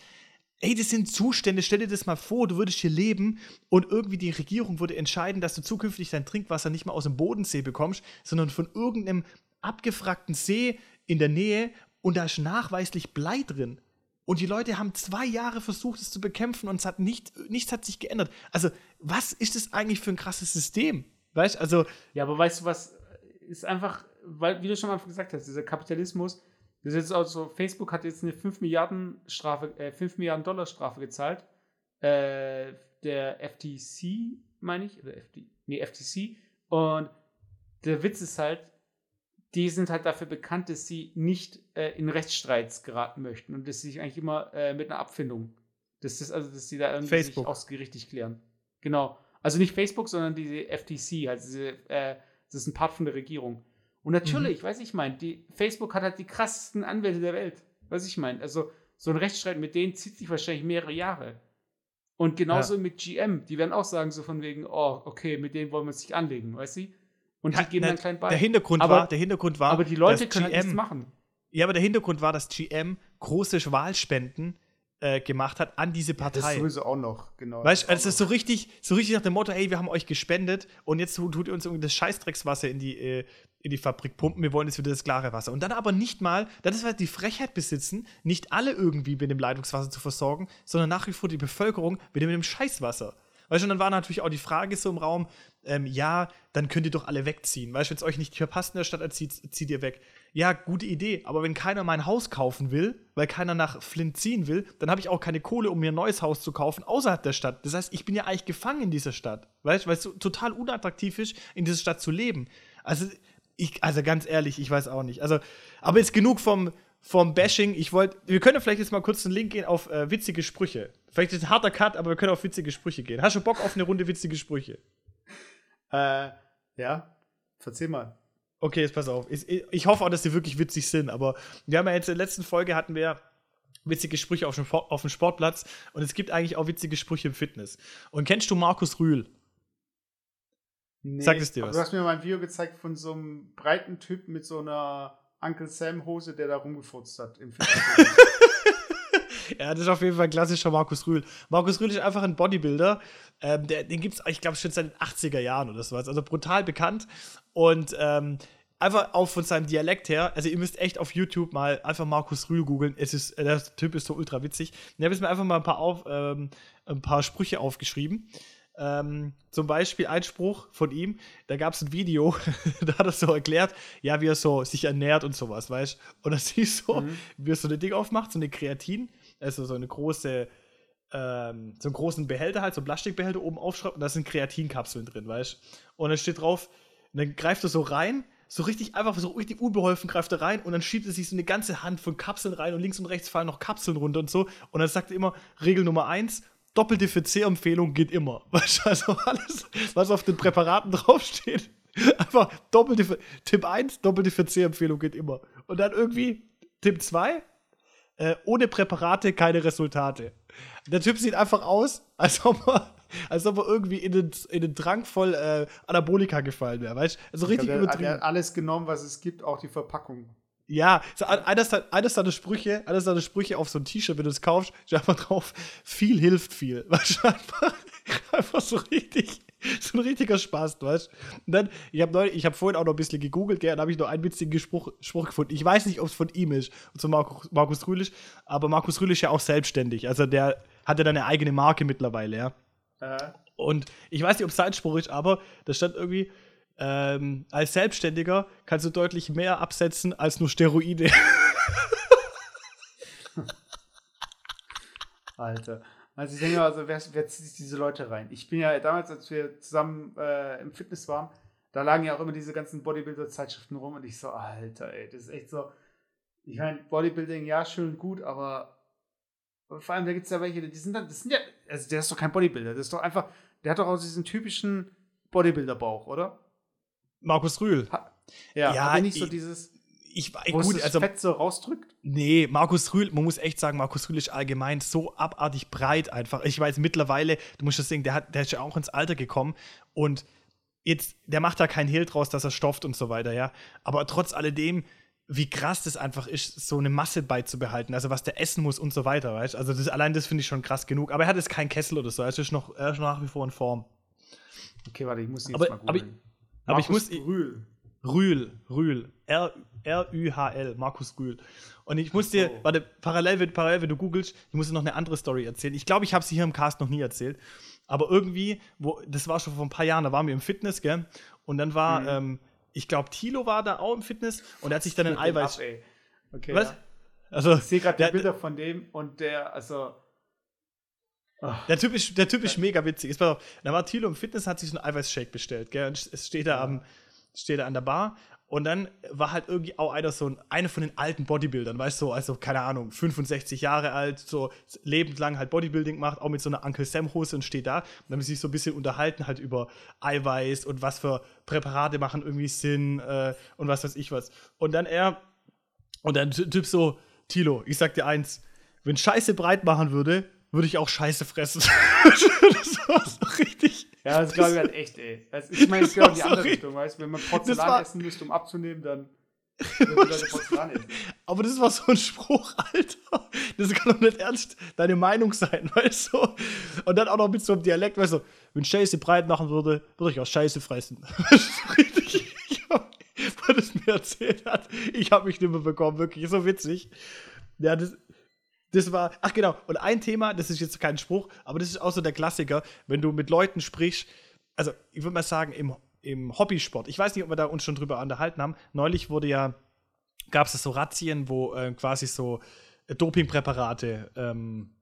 Ey, das sind Zustände, stell dir das mal vor, du würdest hier leben und irgendwie die Regierung würde entscheiden, dass du zukünftig dein Trinkwasser nicht mehr aus dem Bodensee bekommst, sondern von irgendeinem abgefragten See in der Nähe und da ist nachweislich Blei drin. Und die Leute haben zwei Jahre versucht, es zu bekämpfen und es hat nicht, nichts hat sich geändert. Also, was ist das eigentlich für ein krasses System? Weißt du, also, Ja, aber weißt du was, ist einfach, weil, wie du schon Anfang gesagt hast, dieser Kapitalismus, das ist jetzt auch so, Facebook hat jetzt eine 5 Milliarden Strafe, äh, 5 Milliarden Dollar Strafe gezahlt. Äh, der FTC, meine ich, oder FD, nee, FTC. Und der Witz ist halt, die sind halt dafür bekannt, dass sie nicht äh, in Rechtsstreits geraten möchten und dass sie sich eigentlich immer äh, mit einer Abfindung, dass das, also dass sie da irgendwie Facebook. sich ausgerichtig klären. Genau. Also nicht Facebook, sondern diese FTC, also diese, äh, das ist ein Part von der Regierung. Und natürlich, weiß ich mein, die Facebook hat halt die krassesten Anwälte der Welt. Weiß ich mein, also so ein Rechtsstreit mit denen zieht sich wahrscheinlich mehrere Jahre. Und genauso mit GM, die werden auch sagen so von wegen, oh, okay, mit denen wollen wir uns nicht anlegen, weißt du? Und die geben na, dann klein bei. der Hintergrund Aber- war, der Hintergrund war, aber die Leute können halt nichts GM machen. Ja, aber der Hintergrund war, dass GM große Wahlspenden äh, gemacht hat an diese Das Partei. sowieso auch noch, genau. weißt du, Das also es ist so richtig, so richtig nach dem Motto, hey, wir haben euch gespendet und jetzt tut ihr uns irgendwie das Scheißdreckswasser in die, äh, in die Fabrik pumpen, wir wollen jetzt wieder das klare Wasser. Und dann aber nicht mal, dann ist halt die Frechheit besitzen, nicht alle irgendwie mit dem Leitungswasser zu versorgen, sondern nach wie vor die Bevölkerung wieder mit dem Scheißwasser. Weißt du, und dann war natürlich auch die Frage so im Raum, ähm, ja, dann könnt ihr doch alle wegziehen. Weißt du, wenn es euch nicht hier passt in der Stadt, zieht, zieht ihr weg. Ja, gute Idee, aber wenn keiner mein Haus kaufen will, weil keiner nach Flint ziehen will, dann habe ich auch keine Kohle, um mir ein neues Haus zu kaufen außerhalb der Stadt. Das heißt, ich bin ja eigentlich gefangen in dieser Stadt. Weißt du, weil es so total unattraktiv ist, in dieser Stadt zu leben. Also, ich, also ganz ehrlich, ich weiß auch nicht. Also, aber jetzt genug vom, vom Bashing. Ich wollte, wir können vielleicht jetzt mal kurz einen Link gehen auf äh, witzige Sprüche. Vielleicht ist es ein harter Cut, aber wir können auf witzige Sprüche gehen. Hast du Bock auf eine Runde witzige Sprüche? Äh, ja, verzeih mal. Okay, jetzt pass auf. Ich, ich hoffe auch, dass die wirklich witzig sind, aber wir haben ja jetzt in der letzten Folge hatten wir witzige Sprüche auf dem, auf dem Sportplatz und es gibt eigentlich auch witzige Sprüche im Fitness. Und kennst du Markus Rühl? Nee, Sagt es dir was? Du hast mir mal ein Video gezeigt von so einem breiten Typ mit so einer Uncle Sam Hose, der da rumgefurzt hat im Film. Ja, das ist auf jeden Fall ein klassischer Markus Rühl. Markus Rühl ist einfach ein Bodybuilder. Ähm, der, den gibt es, ich glaube, schon seit den 80er Jahren oder sowas. Also brutal bekannt. Und ähm, einfach auch von seinem Dialekt her, also ihr müsst echt auf YouTube mal einfach Markus Rühl googeln. Es ist, äh, der Typ ist so ultra witzig. Und ich habe mir einfach mal ein paar, auf, ähm, ein paar Sprüche aufgeschrieben. Ähm, zum Beispiel ein Spruch von ihm, da gab es ein Video, da hat er so erklärt, ja, wie er so sich ernährt und sowas, weißt du? Und da siehst du, mhm. wie er so ein Ding aufmacht, so eine Kreatin, also so eine große, ähm, so einen großen Behälter halt, so einen Plastikbehälter oben aufschraubt und da sind Kreatinkapseln drin, weißt? Und dann steht drauf, dann greift er so rein, so richtig einfach, so richtig unbeholfen greift er rein und dann schiebt er sich so eine ganze Hand von Kapseln rein und links und rechts fallen noch Kapseln runter und so. Und dann sagt er immer, Regel Nummer eins, doppelte VC-Empfehlung geht immer. Weißt du, also alles, was auf den Präparaten draufsteht, einfach doppelte, Tipp 1, doppelte VC-Empfehlung geht immer. Und dann irgendwie Tipp 2, äh, ohne Präparate keine Resultate. Der Typ sieht einfach aus, als ob er, als ob er irgendwie in den, in den Drang voll äh, Anabolika gefallen wäre, weißt du? Also richtig glaub, übertrieben. Er hat alles genommen, was es gibt, auch die Verpackung. Ja, so eines, eines seiner Sprüche, eines seiner Sprüche auf so ein T-Shirt, wenn du es kaufst, steht einfach drauf, viel hilft viel. Weißt du, einfach, einfach so richtig, so ein richtiger Spaß, weißt Und dann, ich habe hab vorhin auch noch ein bisschen gegoogelt, gell, und habe ich noch einen witzigen Spruch, Spruch gefunden. Ich weiß nicht, ob es von ihm ist, und so Markus, Markus Rühlich, aber Markus Rühlich ist ja auch selbstständig. Also der hat ja dann eine eigene Marke mittlerweile, ja. Äh. Und ich weiß nicht, ob es sein Spruch ist, aber da stand irgendwie, ähm, als Selbstständiger kannst du deutlich mehr absetzen als nur Steroide. Alter. Also ich denke also wer, wer zieht sich diese Leute rein? Ich bin ja damals, als wir zusammen äh, im Fitness waren, da lagen ja auch immer diese ganzen Bodybuilder-Zeitschriften rum und ich so, Alter, ey, das ist echt so. Ich meine, Bodybuilding, ja, schön und gut, aber vor allem, da gibt es ja welche, die sind dann, das sind ja, also der ist doch kein Bodybuilder, das ist doch einfach, der hat doch auch diesen typischen Bodybuilder-Bauch, oder? Markus Rühl. Ha ja, ja nicht so dieses. Ich, wo gut, das also, Fett so rausdrückt? Nee, Markus Rühl, man muss echt sagen, Markus Rühl ist allgemein so abartig breit einfach. Ich weiß mittlerweile, du musst das sehen, der, hat, der ist ja auch ins Alter gekommen und jetzt, der macht da keinen Hehl draus, dass er stofft und so weiter, ja. Aber trotz alledem, wie krass das einfach ist, so eine Masse beizubehalten, also was der essen muss und so weiter, weißt Also das, allein das finde ich schon krass genug. Aber er hat jetzt keinen Kessel oder so, er ist noch, er ist noch nach wie vor in Form. Okay, warte, ich muss ihn jetzt aber, mal googeln. Aber ich muss. Rühl. Rühl, Rühl. R-Ü-H-L, Markus Rühl. Und ich muss dir, so. warte, parallel, wenn, parallel, wenn du googelst, ich muss dir noch eine andere Story erzählen. Ich glaube, ich habe sie hier im Cast noch nie erzählt. Aber irgendwie, wo, das war schon vor ein paar Jahren, da waren wir im Fitness, gell? Und dann war, mhm. ähm, ich glaube, Tilo war da auch im Fitness und er hat sich dann ein Eiweiß. Ab, okay. Was? Ja. Also, ich sehe gerade die Bilder von dem und der, also der Typ ist, der typ ist mega witzig. Ist, da war Thilo im Fitness, hat sich so einen Eiweißshake bestellt, gell? Und es steht da, am, steht da an der Bar. Und dann war halt irgendwie auch einer so ein, einer von den alten Bodybuildern, weißt du, also keine Ahnung, 65 Jahre alt, so lebenslang halt Bodybuilding macht, auch mit so einer Uncle Sam Hose und steht da. Und dann haben sie sich so ein bisschen unterhalten halt über Eiweiß und was für Präparate machen irgendwie Sinn äh, und was weiß ich was. Und dann er, und dann Typ so, Tilo, ich sag dir eins, wenn Scheiße breit machen würde, würde ich auch Scheiße fressen. das war so richtig. Ja, das glaube ich halt echt, ey. Das, ich meine, es geht auch in die andere Richtung, weißt du? Wenn man Porzellan essen müsste, um abzunehmen, dann. Aber das war so ein Spruch, Alter. Das kann doch nicht ernst deine Meinung sein, weißt du? Und dann auch noch mit so einem Dialekt, weißt du, wenn Scheiße breit machen würde, würde ich auch Scheiße fressen. Das ist richtig. Weil das mir erzählt hat, ich habe mich nicht mehr bekommen, wirklich so witzig. Ja, das, das war, ach genau, und ein Thema, das ist jetzt kein Spruch, aber das ist auch so der Klassiker, wenn du mit Leuten sprichst, also ich würde mal sagen, im, im Hobbysport, ich weiß nicht, ob wir da uns schon drüber unterhalten haben, neulich wurde ja, gab es so Razzien, wo äh, quasi so Dopingpräparate ähm,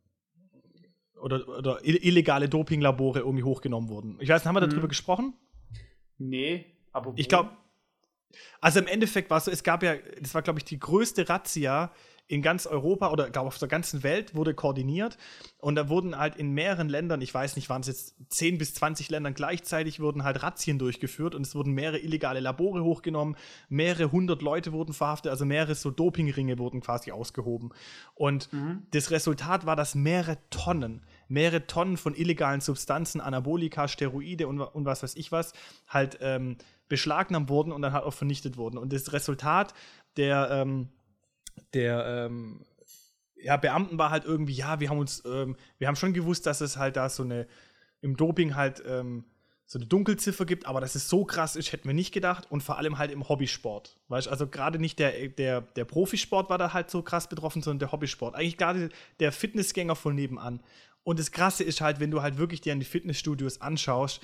oder, oder illegale Dopinglabore irgendwie hochgenommen wurden. Ich weiß nicht, haben wir hm. darüber gesprochen? Nee, aber. Wo? Ich glaube, also im Endeffekt war es so, es gab ja, das war, glaube ich, die größte Razzia in ganz Europa oder glaube auf der ganzen Welt wurde koordiniert und da wurden halt in mehreren Ländern, ich weiß nicht, waren es jetzt 10 bis 20 Ländern gleichzeitig, wurden halt Razzien durchgeführt und es wurden mehrere illegale Labore hochgenommen, mehrere hundert Leute wurden verhaftet, also mehrere so Dopingringe wurden quasi ausgehoben. Und mhm. das Resultat war, dass mehrere Tonnen, mehrere Tonnen von illegalen Substanzen, Anabolika, Steroide und, und was weiß ich was, halt ähm, beschlagnahmt wurden und dann halt auch vernichtet wurden. Und das Resultat der, ähm, der, ähm, ja, Beamten war halt irgendwie, ja, wir haben uns, ähm, wir haben schon gewusst, dass es halt da so eine, im Doping halt, ähm, so eine Dunkelziffer gibt, aber dass es so krass ist, hätten wir nicht gedacht. Und vor allem halt im Hobbysport. Weißt also gerade nicht der, der, der Profisport war da halt so krass betroffen, sondern der Hobbysport. Eigentlich gerade der Fitnessgänger von nebenan. Und das Krasse ist halt, wenn du halt wirklich dir an die Fitnessstudios anschaust,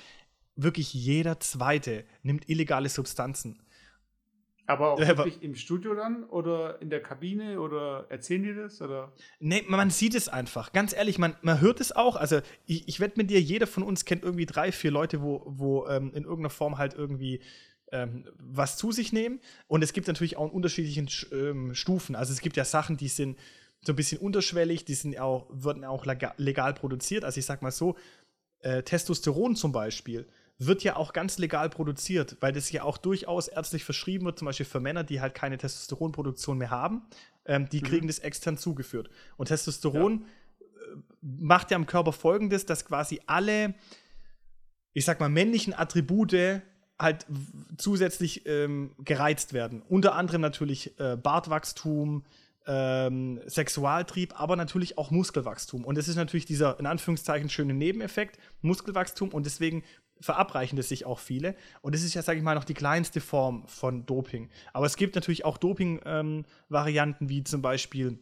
wirklich jeder Zweite nimmt illegale Substanzen. Aber auch wirklich im Studio dann oder in der Kabine oder erzählen die das? Oder? Nee, man sieht es einfach. Ganz ehrlich, man, man hört es auch. Also, ich, ich wette mit dir, jeder von uns kennt irgendwie drei, vier Leute, wo, wo ähm, in irgendeiner Form halt irgendwie ähm, was zu sich nehmen. Und es gibt natürlich auch in unterschiedlichen ähm, Stufen. Also, es gibt ja Sachen, die sind so ein bisschen unterschwellig, die sind auch, würden auch legal, legal produziert. Also, ich sag mal so, äh, Testosteron zum Beispiel wird ja auch ganz legal produziert, weil das ja auch durchaus ärztlich verschrieben wird, zum Beispiel für Männer, die halt keine Testosteronproduktion mehr haben, ähm, die mhm. kriegen das extern zugeführt. Und Testosteron ja. Äh, macht ja im Körper folgendes, dass quasi alle, ich sag mal, männlichen Attribute halt zusätzlich ähm, gereizt werden. Unter anderem natürlich äh, Bartwachstum, ähm, Sexualtrieb, aber natürlich auch Muskelwachstum. Und das ist natürlich dieser in Anführungszeichen schöne Nebeneffekt, Muskelwachstum. Und deswegen verabreichen das sich auch viele. Und das ist ja, sage ich mal, noch die kleinste Form von Doping. Aber es gibt natürlich auch Doping-Varianten, ähm, wie zum Beispiel,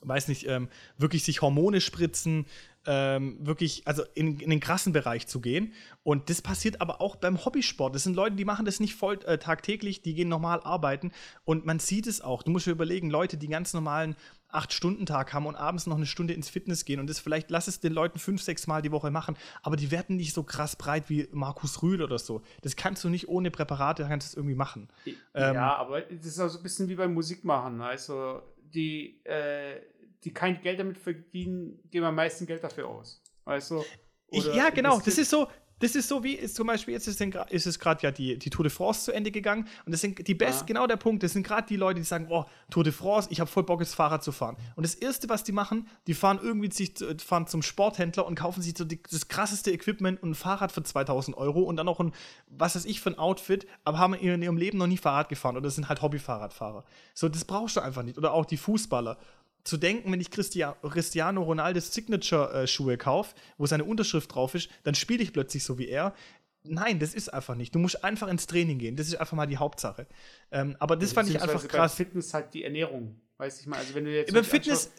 weiß nicht, ähm, wirklich sich Hormone spritzen, ähm, wirklich, also in, in, den krassen Bereich zu gehen. Und das passiert aber auch beim Hobbysport. Das sind Leute, die machen das nicht voll äh, tagtäglich, die gehen normal arbeiten. Und man sieht es auch. Du musst dir überlegen, Leute, die ganz normalen Acht-Stunden-Tag haben und abends noch eine Stunde ins Fitness gehen und das vielleicht lass es den Leuten fünf, sechs Mal die Woche machen, aber die werden nicht so krass breit wie Markus Rühl oder so. Das kannst du nicht ohne Präparate, kannst du es irgendwie machen. Ja, ähm, aber das ist auch so ein bisschen wie beim Musikmachen. Also die, äh, die kein Geld damit verdienen, geben am meisten Geld dafür aus. Weißt du? Ja, genau. Das ist so, das ist so wie, ist zum Beispiel, jetzt ist, ist es gerade ja die, die Tour de France zu Ende gegangen. Und das sind die besten, ja. genau der Punkt, das sind gerade die Leute, die sagen, oh, Tour de France, ich habe voll Bock, jetzt Fahrrad zu fahren. Und das Erste, was die machen, die fahren irgendwie sich, fahren zum Sporthändler und kaufen sich so die, das krasseste Equipment und ein Fahrrad für 2000 Euro und dann noch ein, was weiß ich, für ein Outfit, aber haben in ihrem Leben noch nie Fahrrad gefahren. Oder das sind halt Hobbyfahrradfahrer. So, das brauchst du einfach nicht. Oder auch die Fußballer zu denken, wenn ich Cristiano Ronaldos Signature-Schuhe kaufe, wo seine Unterschrift drauf ist, dann spiele ich plötzlich so wie er. Nein, das ist einfach nicht. Du musst einfach ins Training gehen. Das ist einfach mal die Hauptsache. Ähm, aber das fand ich einfach krass. Bei Fitness halt die Ernährung. Weiß ich mal. Also wenn du jetzt. Über Fitness.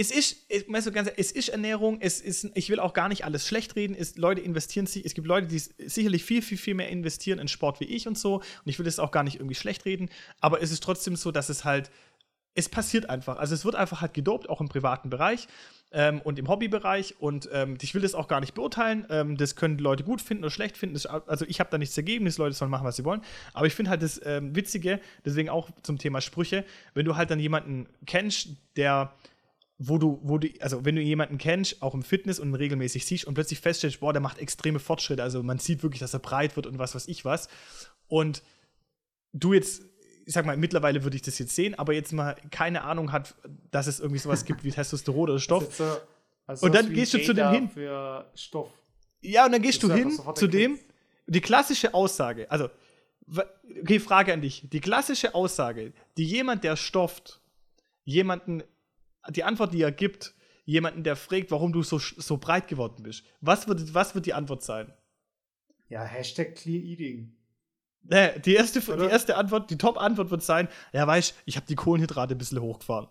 Es ist, weißt du, ganz, es ist Ernährung, es ist, ich will auch gar nicht alles schlecht reden. Es, Leute investieren sich, es gibt Leute, die sicherlich viel, viel, viel mehr investieren in Sport wie ich und so. Und ich will das auch gar nicht irgendwie schlecht reden. Aber es ist trotzdem so, dass es halt es passiert einfach. Also es wird einfach halt gedopt, auch im privaten Bereich ähm, und im Hobbybereich. Und ähm, ich will das auch gar nicht beurteilen. Ähm, das können Leute gut finden oder schlecht finden. Das, also ich habe da nichts dagegen, die Leute sollen machen, was sie wollen. Aber ich finde halt das ähm, Witzige, deswegen auch zum Thema Sprüche, wenn du halt dann jemanden kennst, der wo du, wo du, also wenn du jemanden kennst, auch im Fitness und regelmäßig siehst und plötzlich feststellst, boah, der macht extreme Fortschritte, also man sieht wirklich, dass er breit wird und was weiß ich was. Und du jetzt ich sag mal, mittlerweile würde ich das jetzt sehen, aber jetzt mal keine Ahnung hat, dass es irgendwie sowas gibt wie Testosteron oder Stoff. So, also und dann gehst du zu dem hin. Ja, und dann gehst du hin zu dem. Die klassische Aussage, also, okay, Frage an dich. Die klassische Aussage, die jemand, der stofft, jemanden, die Antwort, die er gibt, jemanden, der fragt, warum du so, so breit geworden bist, was wird, was wird die Antwort sein? Ja, Hashtag Clean Eating. Nee, die erste, die erste Antwort, die Top-Antwort wird sein: Ja, weißt ich habe die Kohlenhydrate ein bisschen hochgefahren.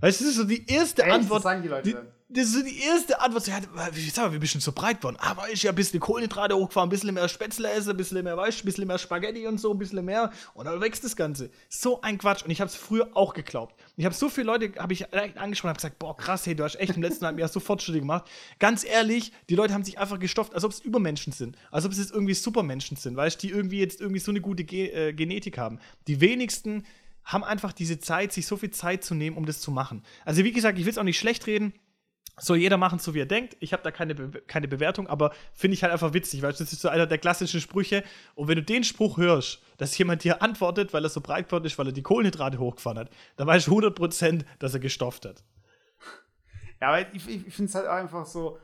Weißt du, das ist so die erste Echt? Antwort. Das sagen die Leute. Die, das ist die erste Antwort. So, ja, sag mal, wir bist so breit geworden. Aber ich ja ein bisschen Kohlenhydrate hochgefahren, ein bisschen mehr Spätzle essen, ein bisschen mehr Weißt, ein bisschen mehr Spaghetti und so, ein bisschen mehr. Und dann wächst das Ganze. So ein Quatsch. Und ich habe es früher auch geglaubt. Ich habe so viele Leute, habe ich direkt angesprochen, habe gesagt, boah, krass, hey, du hast echt im letzten halben Jahr so Fortschritte gemacht. Ganz ehrlich, die Leute haben sich einfach gestofft, als ob es Übermenschen sind. Als ob es jetzt irgendwie Supermenschen sind, weißt du, die irgendwie jetzt irgendwie so eine gute Ge äh, Genetik haben. Die wenigsten haben einfach diese Zeit, sich so viel Zeit zu nehmen, um das zu machen. Also wie gesagt, ich will es auch nicht schlecht reden. Soll jeder machen, so wie er denkt. Ich habe da keine, Be keine Bewertung, aber finde ich halt einfach witzig, weil das ist so einer der klassischen Sprüche. Und wenn du den Spruch hörst, dass jemand dir antwortet, weil er so breit geworden ist, weil er die Kohlenhydrate hochgefahren hat, dann weißt du 100%, dass er gestofft hat. Ja, aber ich, ich finde es halt einfach so.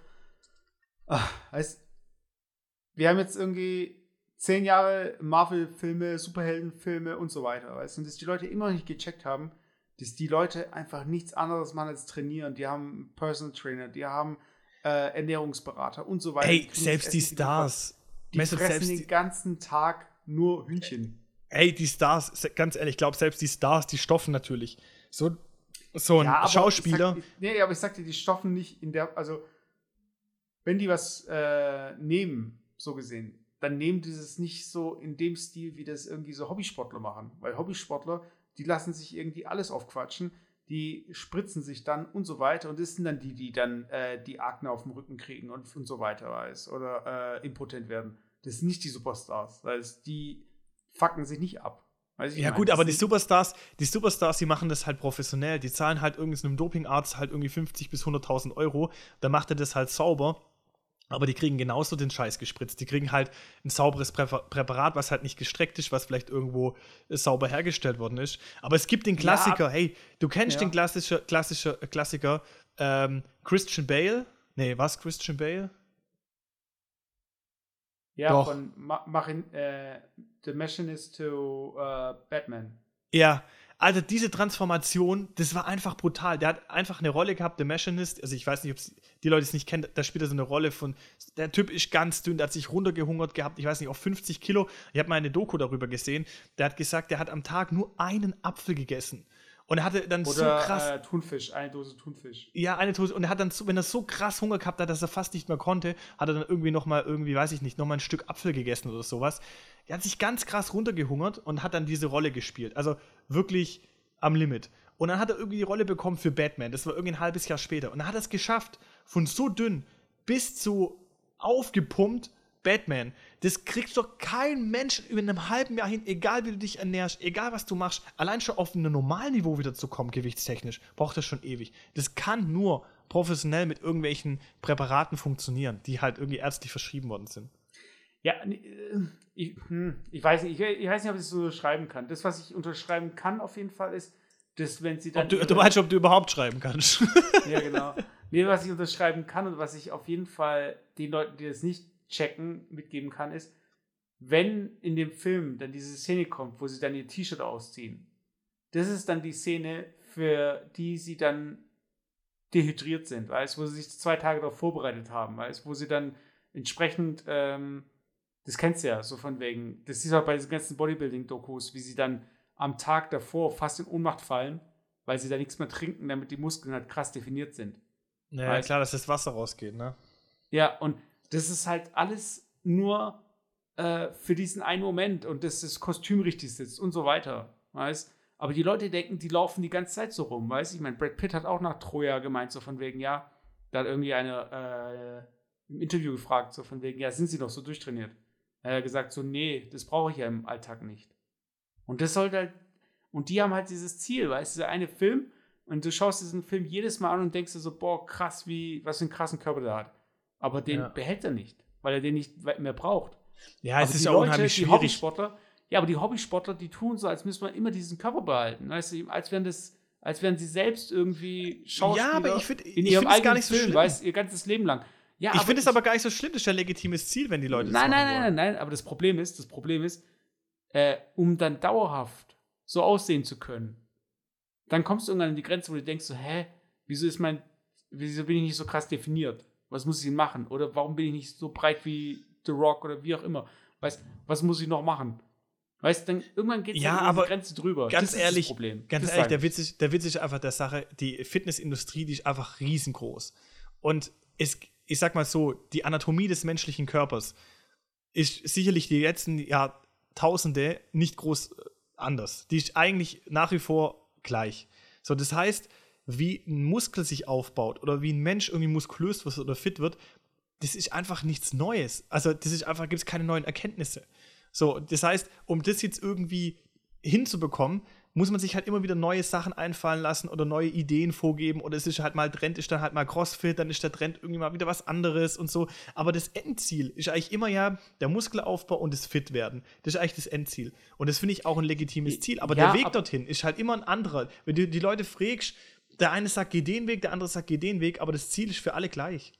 Ach, heißt, wir haben jetzt irgendwie zehn Jahre Marvel-Filme, Superheldenfilme und so weiter, weißt du? Und dass die Leute immer noch nicht gecheckt haben, dass die Leute einfach nichts anderes machen als trainieren. Die haben Personal Trainer, die haben äh, Ernährungsberater und so weiter. Ey, selbst die Stars. Die fressen selbst den ganzen Tag nur Hühnchen. Ey, die Stars, ganz ehrlich, ich glaube, selbst die Stars, die stoffen natürlich. So, so ein ja, Schauspieler. Ich sag, nee, aber ich sagte, die stoffen nicht in der, also wenn die was äh, nehmen, so gesehen, dann nehmen die es nicht so in dem Stil, wie das irgendwie so Hobbysportler machen. Weil Hobbysportler, die lassen sich irgendwie alles aufquatschen, die spritzen sich dann und so weiter und das sind dann die, die dann äh, die Akne auf dem Rücken kriegen und, und so weiter weiß oder äh, impotent werden. Das sind nicht die Superstars, weil es die fucken sich nicht ab. ja meine, gut, aber die Superstars, die Superstars, die machen das halt professionell. Die zahlen halt irgendeinem Dopingarzt halt irgendwie 50 bis 100.000 Euro. Da macht er das halt sauber. Aber die kriegen genauso den Scheiß gespritzt. Die kriegen halt ein sauberes Präparat, was halt nicht gestreckt ist, was vielleicht irgendwo äh, sauber hergestellt worden ist. Aber es gibt den Klassiker, ja. hey, du kennst ja. den klassischer, klassischer Klassiker ähm, Christian Bale? Nee, was Christian Bale? Ja, Doch. von Machin, äh, The Machinist to uh, Batman. Ja, also diese Transformation, das war einfach brutal. Der hat einfach eine Rolle gehabt, The Machinist. Also ich weiß nicht, ob die Leute es nicht kennen, da spielt er so eine Rolle von, der Typ ist ganz dünn, der hat sich runtergehungert gehabt, ich weiß nicht, auf 50 Kilo. Ich habe mal eine Doku darüber gesehen. Der hat gesagt, der hat am Tag nur einen Apfel gegessen. Und er hatte dann Oder, so krass. Äh, Thunfisch, eine Dose Thunfisch. Ja, eine Dose. Und er hat dann, so, wenn er so krass Hunger gehabt hat, dass er fast nicht mehr konnte, hat er dann irgendwie nochmal, irgendwie, weiß ich nicht, nochmal ein Stück Apfel gegessen oder sowas. Er hat sich ganz krass runtergehungert und hat dann diese Rolle gespielt. Also wirklich am Limit. Und dann hat er irgendwie die Rolle bekommen für Batman. Das war irgendwie ein halbes Jahr später. Und dann hat er es geschafft, von so dünn bis zu aufgepumpt Batman. Das kriegst doch kein Mensch in einem halben Jahr hin, egal wie du dich ernährst, egal was du machst. Allein schon auf ein Normalniveau wieder zu kommen, gewichtstechnisch, braucht das schon ewig. Das kann nur professionell mit irgendwelchen Präparaten funktionieren, die halt irgendwie ärztlich verschrieben worden sind. Ja, äh, ich, hm, ich, weiß nicht, ich, ich, weiß nicht, ob ich es so schreiben kann. Das, was ich unterschreiben kann, auf jeden Fall ist, dass wenn sie dann. Du, du, meinst, ob du überhaupt schreiben kannst? ja, genau. Nee, was ich unterschreiben kann und was ich auf jeden Fall den Leuten, die das nicht checken, mitgeben kann, ist, wenn in dem Film dann diese Szene kommt, wo sie dann ihr T-Shirt ausziehen, das ist dann die Szene, für die sie dann dehydriert sind, weißt, wo sie sich zwei Tage darauf vorbereitet haben, weißt, wo sie dann entsprechend ähm, das kennst du ja, so von wegen. Das ist auch bei diesen ganzen Bodybuilding-Dokus, wie sie dann am Tag davor fast in Ohnmacht fallen, weil sie da nichts mehr trinken, damit die Muskeln halt krass definiert sind. Ja, weißt? klar, dass das Wasser rausgeht, ne? Ja, und das ist halt alles nur äh, für diesen einen Moment und dass das Kostüm richtig sitzt und so weiter, weißt Aber die Leute denken, die laufen die ganze Zeit so rum, weißt Ich meine, Brad Pitt hat auch nach Troja gemeint, so von wegen, ja, da hat irgendwie eine äh, im Interview gefragt, so von wegen, ja, sind sie doch so durchtrainiert? Er hat gesagt, so, nee, das brauche ich ja im Alltag nicht. Und das sollte halt, und die haben halt dieses Ziel, weißt du, dieser eine Film, und du schaust diesen Film jedes Mal an und denkst dir so, boah, krass, wie, was für einen krassen Körper der hat. Aber den ja. behält er nicht, weil er den nicht mehr braucht. Ja, es ist ja Leute, unheimlich schwierig. Die Hobbysportler, ja, aber die Hobbysportler, die tun so, als müsste man immer diesen Körper behalten. Weißt du, als wären das, als wären sie selbst irgendwie Schauspieler ja, aber ich find, in ihrem eigenen gar nicht so Film, schlimm. weißt ihr ganzes Leben lang. Ja, ich finde es aber gar nicht so schlimm, das ist ja ein legitimes Ziel, wenn die Leute nein, das Nein, nein, nein, nein, aber das Problem ist, das Problem ist, äh, um dann dauerhaft so aussehen zu können, dann kommst du irgendwann an die Grenze, wo du denkst so, hä, wieso ist mein, wieso bin ich nicht so krass definiert? Was muss ich denn machen? Oder warum bin ich nicht so breit wie The Rock oder wie auch immer? Weißt, was muss ich noch machen? Weißt du, dann irgendwann geht es ja, aber Grenze drüber. Ganz ehrlich, ganz das ehrlich, der Witz, ist, der Witz ist einfach der Sache, die Fitnessindustrie, die ist einfach riesengroß. Und es, ich sag mal so, die Anatomie des menschlichen Körpers ist sicherlich die letzten Jahrtausende nicht groß äh, anders. Die ist eigentlich nach wie vor gleich. So, das heißt, wie ein Muskel sich aufbaut oder wie ein Mensch irgendwie muskulös wird oder fit wird, das ist einfach nichts Neues. Also, das ist einfach, gibt es keine neuen Erkenntnisse. So, das heißt, um das jetzt irgendwie hinzubekommen, muss man sich halt immer wieder neue Sachen einfallen lassen oder neue Ideen vorgeben oder es ist halt mal Trend, ist dann halt mal Crossfit, dann ist der Trend irgendwie mal wieder was anderes und so. Aber das Endziel ist eigentlich immer ja der Muskelaufbau und das Fitwerden. Das ist eigentlich das Endziel. Und das finde ich auch ein legitimes Ziel. Aber ja, der Weg dorthin ist halt immer ein anderer. Wenn du die Leute fragst, der eine sagt, geh den Weg, der andere sagt, geh den Weg, aber das Ziel ist für alle gleich.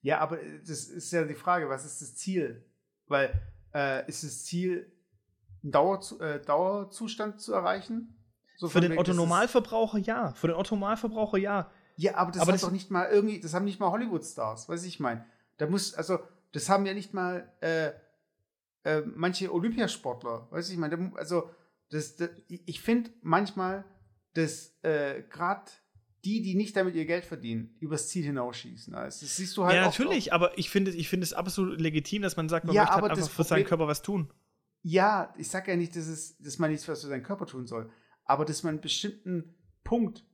Ja, aber das ist ja die Frage, was ist das Ziel? Weil äh, ist das Ziel, einen Dauer, äh, Dauerzustand zu erreichen? So Für den Otto Normalverbraucher ja. Für den Otto Normalverbraucher ja. Ja, aber das aber hat das doch nicht mal irgendwie, das haben nicht mal Hollywood-Stars, weiß ich meine. Da muss, also, das haben ja nicht mal äh, äh, manche Olympiasportler, weiß ich meine. Also, das, das ich finde manchmal, dass äh, gerade die, die nicht damit ihr Geld verdienen, übers Ziel hinausschießen. Also, das siehst du halt Ja, natürlich, aber ich finde ich find es absolut legitim, dass man sagt, man ja, möchte halt einfach für seinen Körper was tun. Ja, ich sage ja nicht, dass, es, dass man nichts für seinen Körper tun soll, aber dass man einen bestimmten Punkt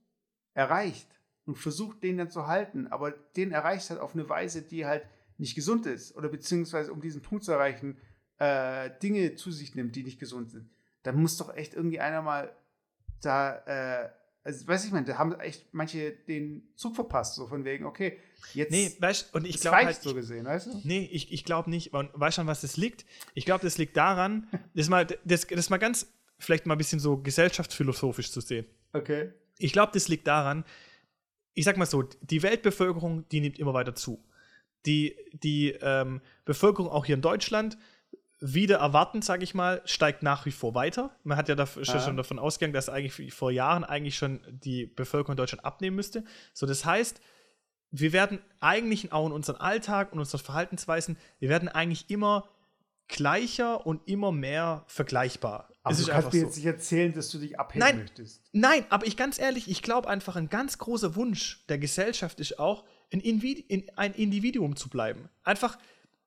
erreicht und versucht, den dann zu halten, aber den erreicht halt auf eine Weise, die halt nicht gesund ist oder beziehungsweise um diesen Punkt zu erreichen, äh, Dinge zu sich nimmt, die nicht gesund sind, dann muss doch echt irgendwie einer mal da äh, also weiß ich meine, da haben echt manche den Zug verpasst, so von wegen, okay, jetzt nee, weißt, und ich glaube halt, so gesehen, weißt du? Nee, ich, ich glaube nicht. Und weißt du, an was das liegt? Ich glaube, das liegt daran, das mal, das, das mal ganz, vielleicht mal ein bisschen so gesellschaftsphilosophisch zu sehen. Okay. Ich glaube, das liegt daran, ich sag mal so, die Weltbevölkerung, die nimmt immer weiter zu. Die, die ähm, Bevölkerung auch hier in Deutschland wieder erwarten, sage ich mal, steigt nach wie vor weiter. Man hat ja dafür, ja. schon davon ausgegangen, dass eigentlich vor Jahren eigentlich schon die Bevölkerung in Deutschland abnehmen müsste. So, das heißt, wir werden eigentlich auch in unserem Alltag und unseren Verhaltensweisen, wir werden eigentlich immer gleicher und immer mehr vergleichbar. Aber es du kannst mir so. jetzt nicht erzählen, dass du dich abheben nein, möchtest. Nein, aber ich ganz ehrlich, ich glaube einfach, ein ganz großer Wunsch der Gesellschaft ist auch, ein, Individuum zu bleiben. Einfach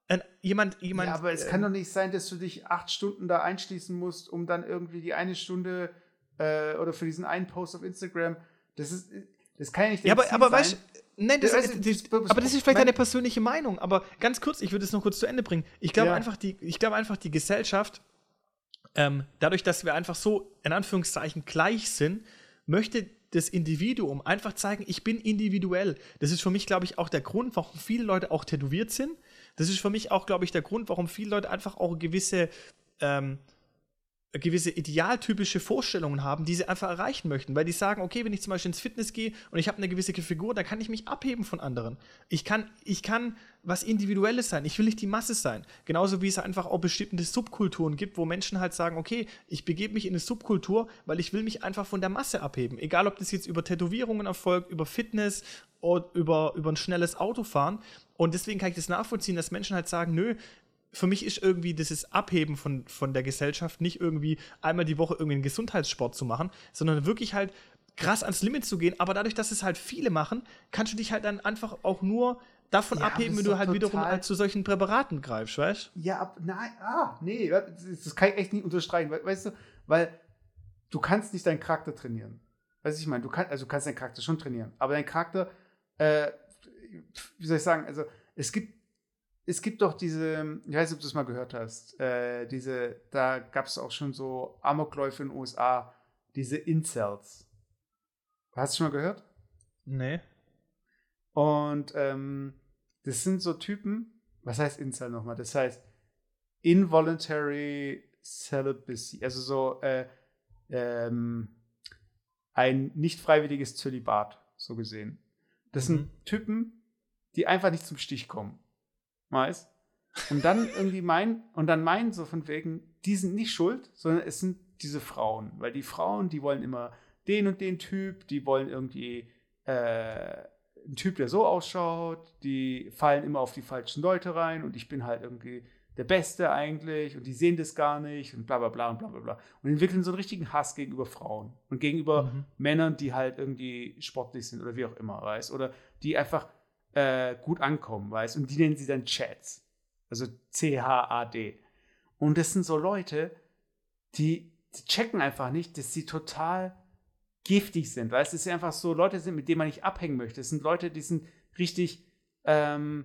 ein, jemand, jemand. Ja, aber es äh, kann doch nicht sein, dass du dich acht Stunden da einschließen musst, um dann irgendwie die eine Stunde äh, oder für diesen einen Post auf Instagram. Das ist, das kann ja nicht. Ja, aber, aber weißt Nein, das, das, das, aber das ist vielleicht deine persönliche Meinung. Aber ganz kurz, ich würde es noch kurz zu Ende bringen. Ich glaube ja. einfach, die, ich glaube einfach, die Gesellschaft, ähm, dadurch, dass wir einfach so in Anführungszeichen gleich sind, möchte das Individuum einfach zeigen, ich bin individuell. Das ist für mich, glaube ich, auch der Grund, warum viele Leute auch tätowiert sind das ist für mich auch, glaube ich, der Grund, warum viele Leute einfach auch gewisse, ähm, gewisse idealtypische Vorstellungen haben, die sie einfach erreichen möchten. Weil die sagen, okay, wenn ich zum Beispiel ins Fitness gehe und ich habe eine gewisse Figur, dann kann ich mich abheben von anderen. Ich kann, ich kann was Individuelles sein. Ich will nicht die Masse sein. Genauso wie es einfach auch bestimmte Subkulturen gibt, wo Menschen halt sagen, okay, ich begebe mich in eine Subkultur, weil ich will mich einfach von der Masse abheben. Egal, ob das jetzt über Tätowierungen erfolgt, über Fitness über, über ein schnelles Autofahren. Und deswegen kann ich das nachvollziehen, dass Menschen halt sagen, nö, für mich ist irgendwie dieses Abheben von, von der Gesellschaft nicht irgendwie einmal die Woche irgendwie einen Gesundheitssport zu machen, sondern wirklich halt krass ans Limit zu gehen. Aber dadurch, dass es halt viele machen, kannst du dich halt dann einfach auch nur davon ja, abheben, wenn du halt wiederum halt zu solchen Präparaten greifst, weißt du? Ja, ab, nein, ah, nee, das kann ich echt nicht unterstreichen, weißt du, weil du kannst nicht deinen Charakter trainieren. Weißt du, ich meine, du kannst, also du kannst deinen Charakter schon trainieren, aber dein Charakter äh, wie soll ich sagen, also es gibt, es gibt doch diese, ich weiß nicht, ob du es mal gehört hast, äh, diese, da gab es auch schon so Amokläufe in den USA, diese Incels. Hast du schon mal gehört? Nee. Und ähm, das sind so Typen, was heißt Incel nochmal? Das heißt Involuntary Celibacy, also so äh, ähm, ein nicht freiwilliges Zölibat, so gesehen. Das mhm. sind Typen, die einfach nicht zum Stich kommen. Weißt? Und dann irgendwie meinen, und dann meinen so von wegen, die sind nicht schuld, sondern es sind diese Frauen. Weil die Frauen, die wollen immer den und den Typ, die wollen irgendwie äh, einen Typ, der so ausschaut, die fallen immer auf die falschen Leute rein und ich bin halt irgendwie der Beste eigentlich und die sehen das gar nicht und bla bla bla und bla bla bla. Und entwickeln so einen richtigen Hass gegenüber Frauen und gegenüber mhm. Männern, die halt irgendwie sportlich sind oder wie auch immer, weißt Oder die einfach äh, gut ankommen, weißt Und die nennen sie dann Chats. Also C-H-A-D. Und das sind so Leute, die, die checken einfach nicht, dass sie total giftig sind, weißt Dass sie einfach so Leute sind, mit denen man nicht abhängen möchte. Es sind Leute, die sind richtig, ähm,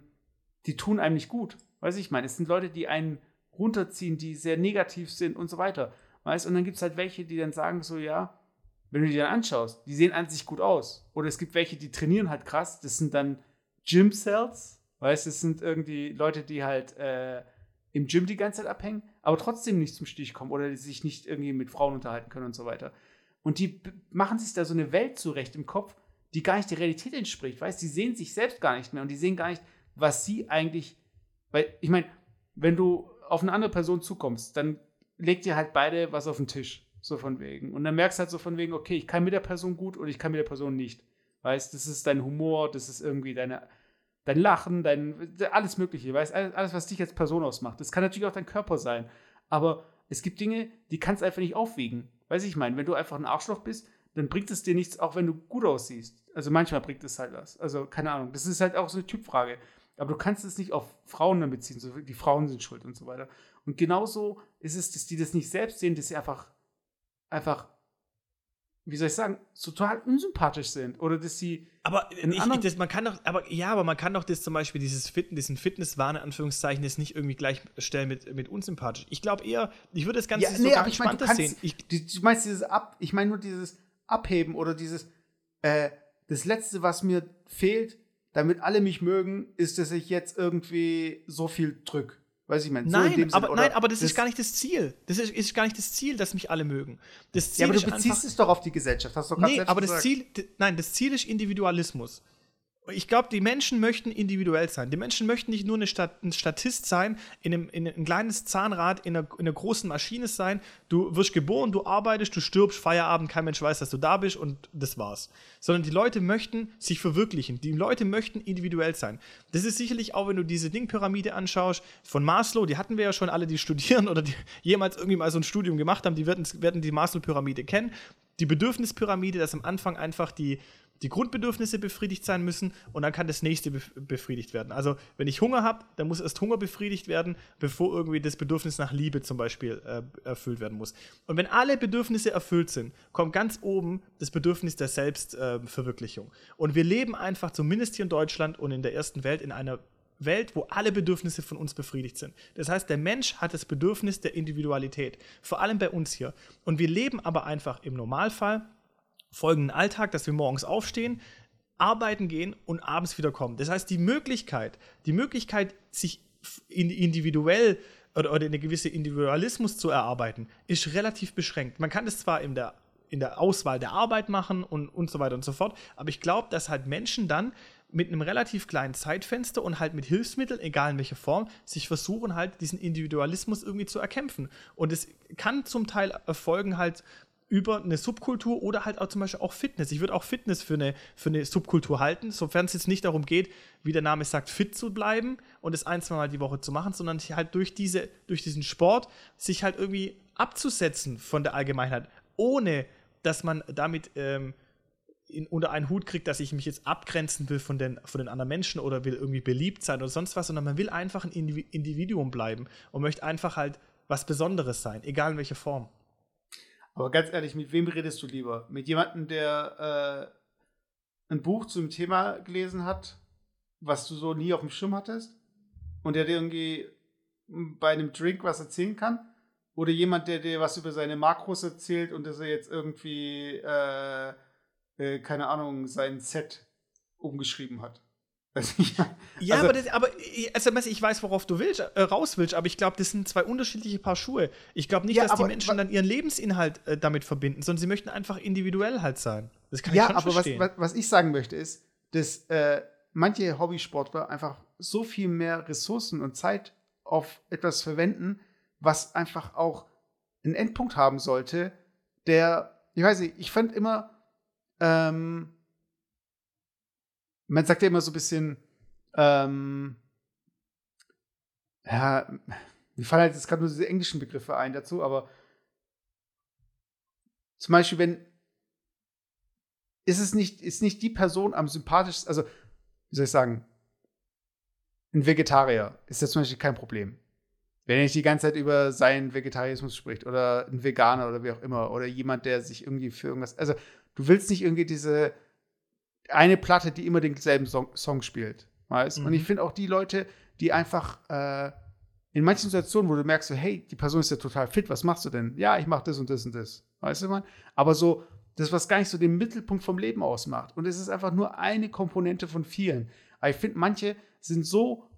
die tun einem nicht gut. Weiß ich meine, es sind Leute, die einen runterziehen, die sehr negativ sind und so weiter. Weißt und dann gibt es halt welche, die dann sagen so, ja, wenn du die dann anschaust, die sehen an sich gut aus. Oder es gibt welche, die trainieren halt krass, das sind dann Gym Cells, weißt es sind irgendwie Leute, die halt äh, im Gym die ganze Zeit abhängen, aber trotzdem nicht zum Stich kommen oder die sich nicht irgendwie mit Frauen unterhalten können und so weiter. Und die machen sich da so eine Welt zurecht im Kopf, die gar nicht der Realität entspricht, weißt Die sehen sich selbst gar nicht mehr und die sehen gar nicht, was sie eigentlich weil ich meine, wenn du auf eine andere Person zukommst, dann legt ihr halt beide was auf den Tisch. So von wegen. Und dann merkst du halt so von wegen, okay, ich kann mit der Person gut und ich kann mit der Person nicht. Weißt, das ist dein Humor, das ist irgendwie deine, dein Lachen, dein, alles Mögliche, weißt, alles, alles, was dich als Person ausmacht. Das kann natürlich auch dein Körper sein. Aber es gibt Dinge, die kannst du einfach nicht aufwiegen. Weiß ich meine, wenn du einfach ein Arschloch bist, dann bringt es dir nichts, auch wenn du gut aussiehst. Also manchmal bringt es halt was. Also keine Ahnung. Das ist halt auch so eine Typfrage. Aber du kannst es nicht auf Frauen dann beziehen. So, die Frauen sind schuld und so weiter. Und genauso ist es, dass die das nicht selbst sehen, dass sie einfach, einfach, wie soll ich sagen, total unsympathisch sind. Oder dass sie. Aber ich, ich, das, man kann doch, aber ja, aber man kann doch das zum Beispiel, dieses Fitness, diesen Fitnesswahn, in Anführungszeichen, das nicht irgendwie gleichstellen mit, mit unsympathisch. Ich glaube eher, ich würde das Ganze ja, nee, aber ich mein, du kannst, sehen. Ich, du meinst dieses Ab, ich meine nur dieses Abheben oder dieses, äh, das Letzte, was mir fehlt, damit alle mich mögen, ist, dass ich jetzt irgendwie so viel drück. Weiß ich mein, nein, so aber, nein, aber das, das, ist gar nicht das Ziel. Das ist, ist, gar nicht das Ziel, dass mich alle mögen. Das Ziel ja, aber du beziehst es doch auf die Gesellschaft. Hast du nee, aber das Ziel, nein, das Ziel ist Individualismus. Ich glaube, die Menschen möchten individuell sein. Die Menschen möchten nicht nur Stat ein Statist sein, in einem, in ein kleines Zahnrad in einer, in einer, großen Maschine sein. Du wirst geboren, du arbeitest, du stirbst, Feierabend, kein Mensch weiß, dass du da bist und das war's. Sondern die Leute möchten sich verwirklichen. Die Leute möchten individuell sein. Das ist sicherlich auch, wenn du diese Dingpyramide anschaust, von Maslow, die hatten wir ja schon alle, die studieren oder die jemals irgendwie mal so ein Studium gemacht haben, die werden, werden die Maslow-Pyramide kennen. Die Bedürfnispyramide, dass am Anfang einfach die die Grundbedürfnisse befriedigt sein müssen und dann kann das nächste befriedigt werden. Also wenn ich Hunger habe, dann muss erst Hunger befriedigt werden, bevor irgendwie das Bedürfnis nach Liebe zum Beispiel äh, erfüllt werden muss. Und wenn alle Bedürfnisse erfüllt sind, kommt ganz oben das Bedürfnis der Selbstverwirklichung. Äh, und wir leben einfach, zumindest hier in Deutschland und in der ersten Welt, in einer Welt, wo alle Bedürfnisse von uns befriedigt sind. Das heißt, der Mensch hat das Bedürfnis der Individualität, vor allem bei uns hier. Und wir leben aber einfach im Normalfall folgenden Alltag, dass wir morgens aufstehen, arbeiten gehen und abends wieder kommen. Das heißt, die Möglichkeit, die Möglichkeit, sich individuell oder, oder eine gewisse Individualismus zu erarbeiten, ist relativ beschränkt. Man kann das zwar in der, in der Auswahl der Arbeit machen und, und so weiter und so fort, aber ich glaube, dass halt Menschen dann mit einem relativ kleinen Zeitfenster und halt mit Hilfsmitteln, egal in welcher Form, sich versuchen halt diesen Individualismus irgendwie zu erkämpfen. Und es kann zum Teil erfolgen halt über eine Subkultur oder halt auch zum Beispiel auch Fitness. Ich würde auch Fitness für eine, für eine Subkultur halten, sofern es jetzt nicht darum geht, wie der Name sagt, fit zu bleiben und es ein, zwei Mal die Woche zu machen, sondern halt durch, diese, durch diesen Sport sich halt irgendwie abzusetzen von der Allgemeinheit, ohne dass man damit ähm, in, unter einen Hut kriegt, dass ich mich jetzt abgrenzen will von den, von den anderen Menschen oder will irgendwie beliebt sein oder sonst was, sondern man will einfach ein Individuum bleiben und möchte einfach halt was Besonderes sein, egal in welcher Form. Aber ganz ehrlich, mit wem redest du lieber? Mit jemandem, der äh, ein Buch zum Thema gelesen hat, was du so nie auf dem Schirm hattest? Und der dir irgendwie bei einem Drink was erzählen kann? Oder jemand, der dir was über seine Makros erzählt und dass er jetzt irgendwie, äh, äh, keine Ahnung, sein Set umgeschrieben hat? ja, also, aber, das, aber also, ich weiß, worauf du willst, äh, raus willst, aber ich glaube, das sind zwei unterschiedliche Paar Schuhe. Ich glaube nicht, ja, dass aber, die Menschen dann ihren Lebensinhalt äh, damit verbinden, sondern sie möchten einfach individuell halt sein. Das kann ja, ich schon aber verstehen. Was, was, ich sagen möchte, ist, dass äh, manche Hobbysportler einfach so viel mehr Ressourcen und Zeit auf etwas verwenden, was einfach auch einen Endpunkt haben sollte, der, ich weiß nicht, ich fand immer, ähm, man sagt ja immer so ein bisschen, ähm, ja, mir fallen halt jetzt gerade nur diese englischen Begriffe ein dazu, aber zum Beispiel, wenn ist es nicht, ist nicht die Person am sympathischsten, also, wie soll ich sagen, ein Vegetarier ist ja zum Beispiel kein Problem. Wenn er nicht die ganze Zeit über seinen Vegetarismus spricht oder ein Veganer oder wie auch immer oder jemand, der sich irgendwie für irgendwas, also du willst nicht irgendwie diese eine Platte, die immer denselben Song, Song spielt. Weißt? Mhm. Und ich mhm. finde auch die Leute, die einfach äh, in manchen Situationen, wo du merkst, so, hey, die Person ist ja total fit, was machst du denn? Ja, ich mache das und das und das. Weißt du, man? Aber so, das, was gar nicht so den Mittelpunkt vom Leben ausmacht. Und es ist einfach nur eine Komponente von vielen. Aber ich finde, manche sind so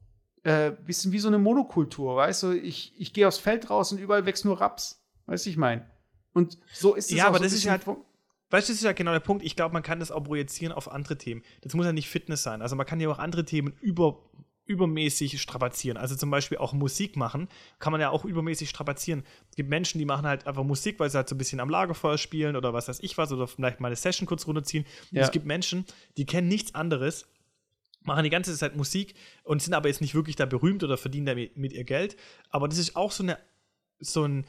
äh, bisschen wie so eine Monokultur, weißt du? Ich, ich gehe aufs Feld raus und überall wächst nur Raps. Weißt du, ich meine? Und so ist es Ja, aber so das ist halt. Weißt du, das ist ja genau der Punkt. Ich glaube, man kann das auch projizieren auf andere Themen. Das muss ja nicht Fitness sein. Also man kann ja auch andere Themen über übermäßig strapazieren. Also zum Beispiel auch Musik machen, kann man ja auch übermäßig strapazieren. Es gibt Menschen, die machen halt einfach Musik, weil sie halt so ein bisschen am Lagerfeuer spielen oder was weiß ich was oder vielleicht mal eine Session kurz runterziehen. Ja. es gibt Menschen, die kennen nichts anderes, machen die ganze Zeit Musik und sind aber jetzt nicht wirklich da berühmt oder verdienen damit mit ihr Geld. Aber das ist auch so eine, so ein,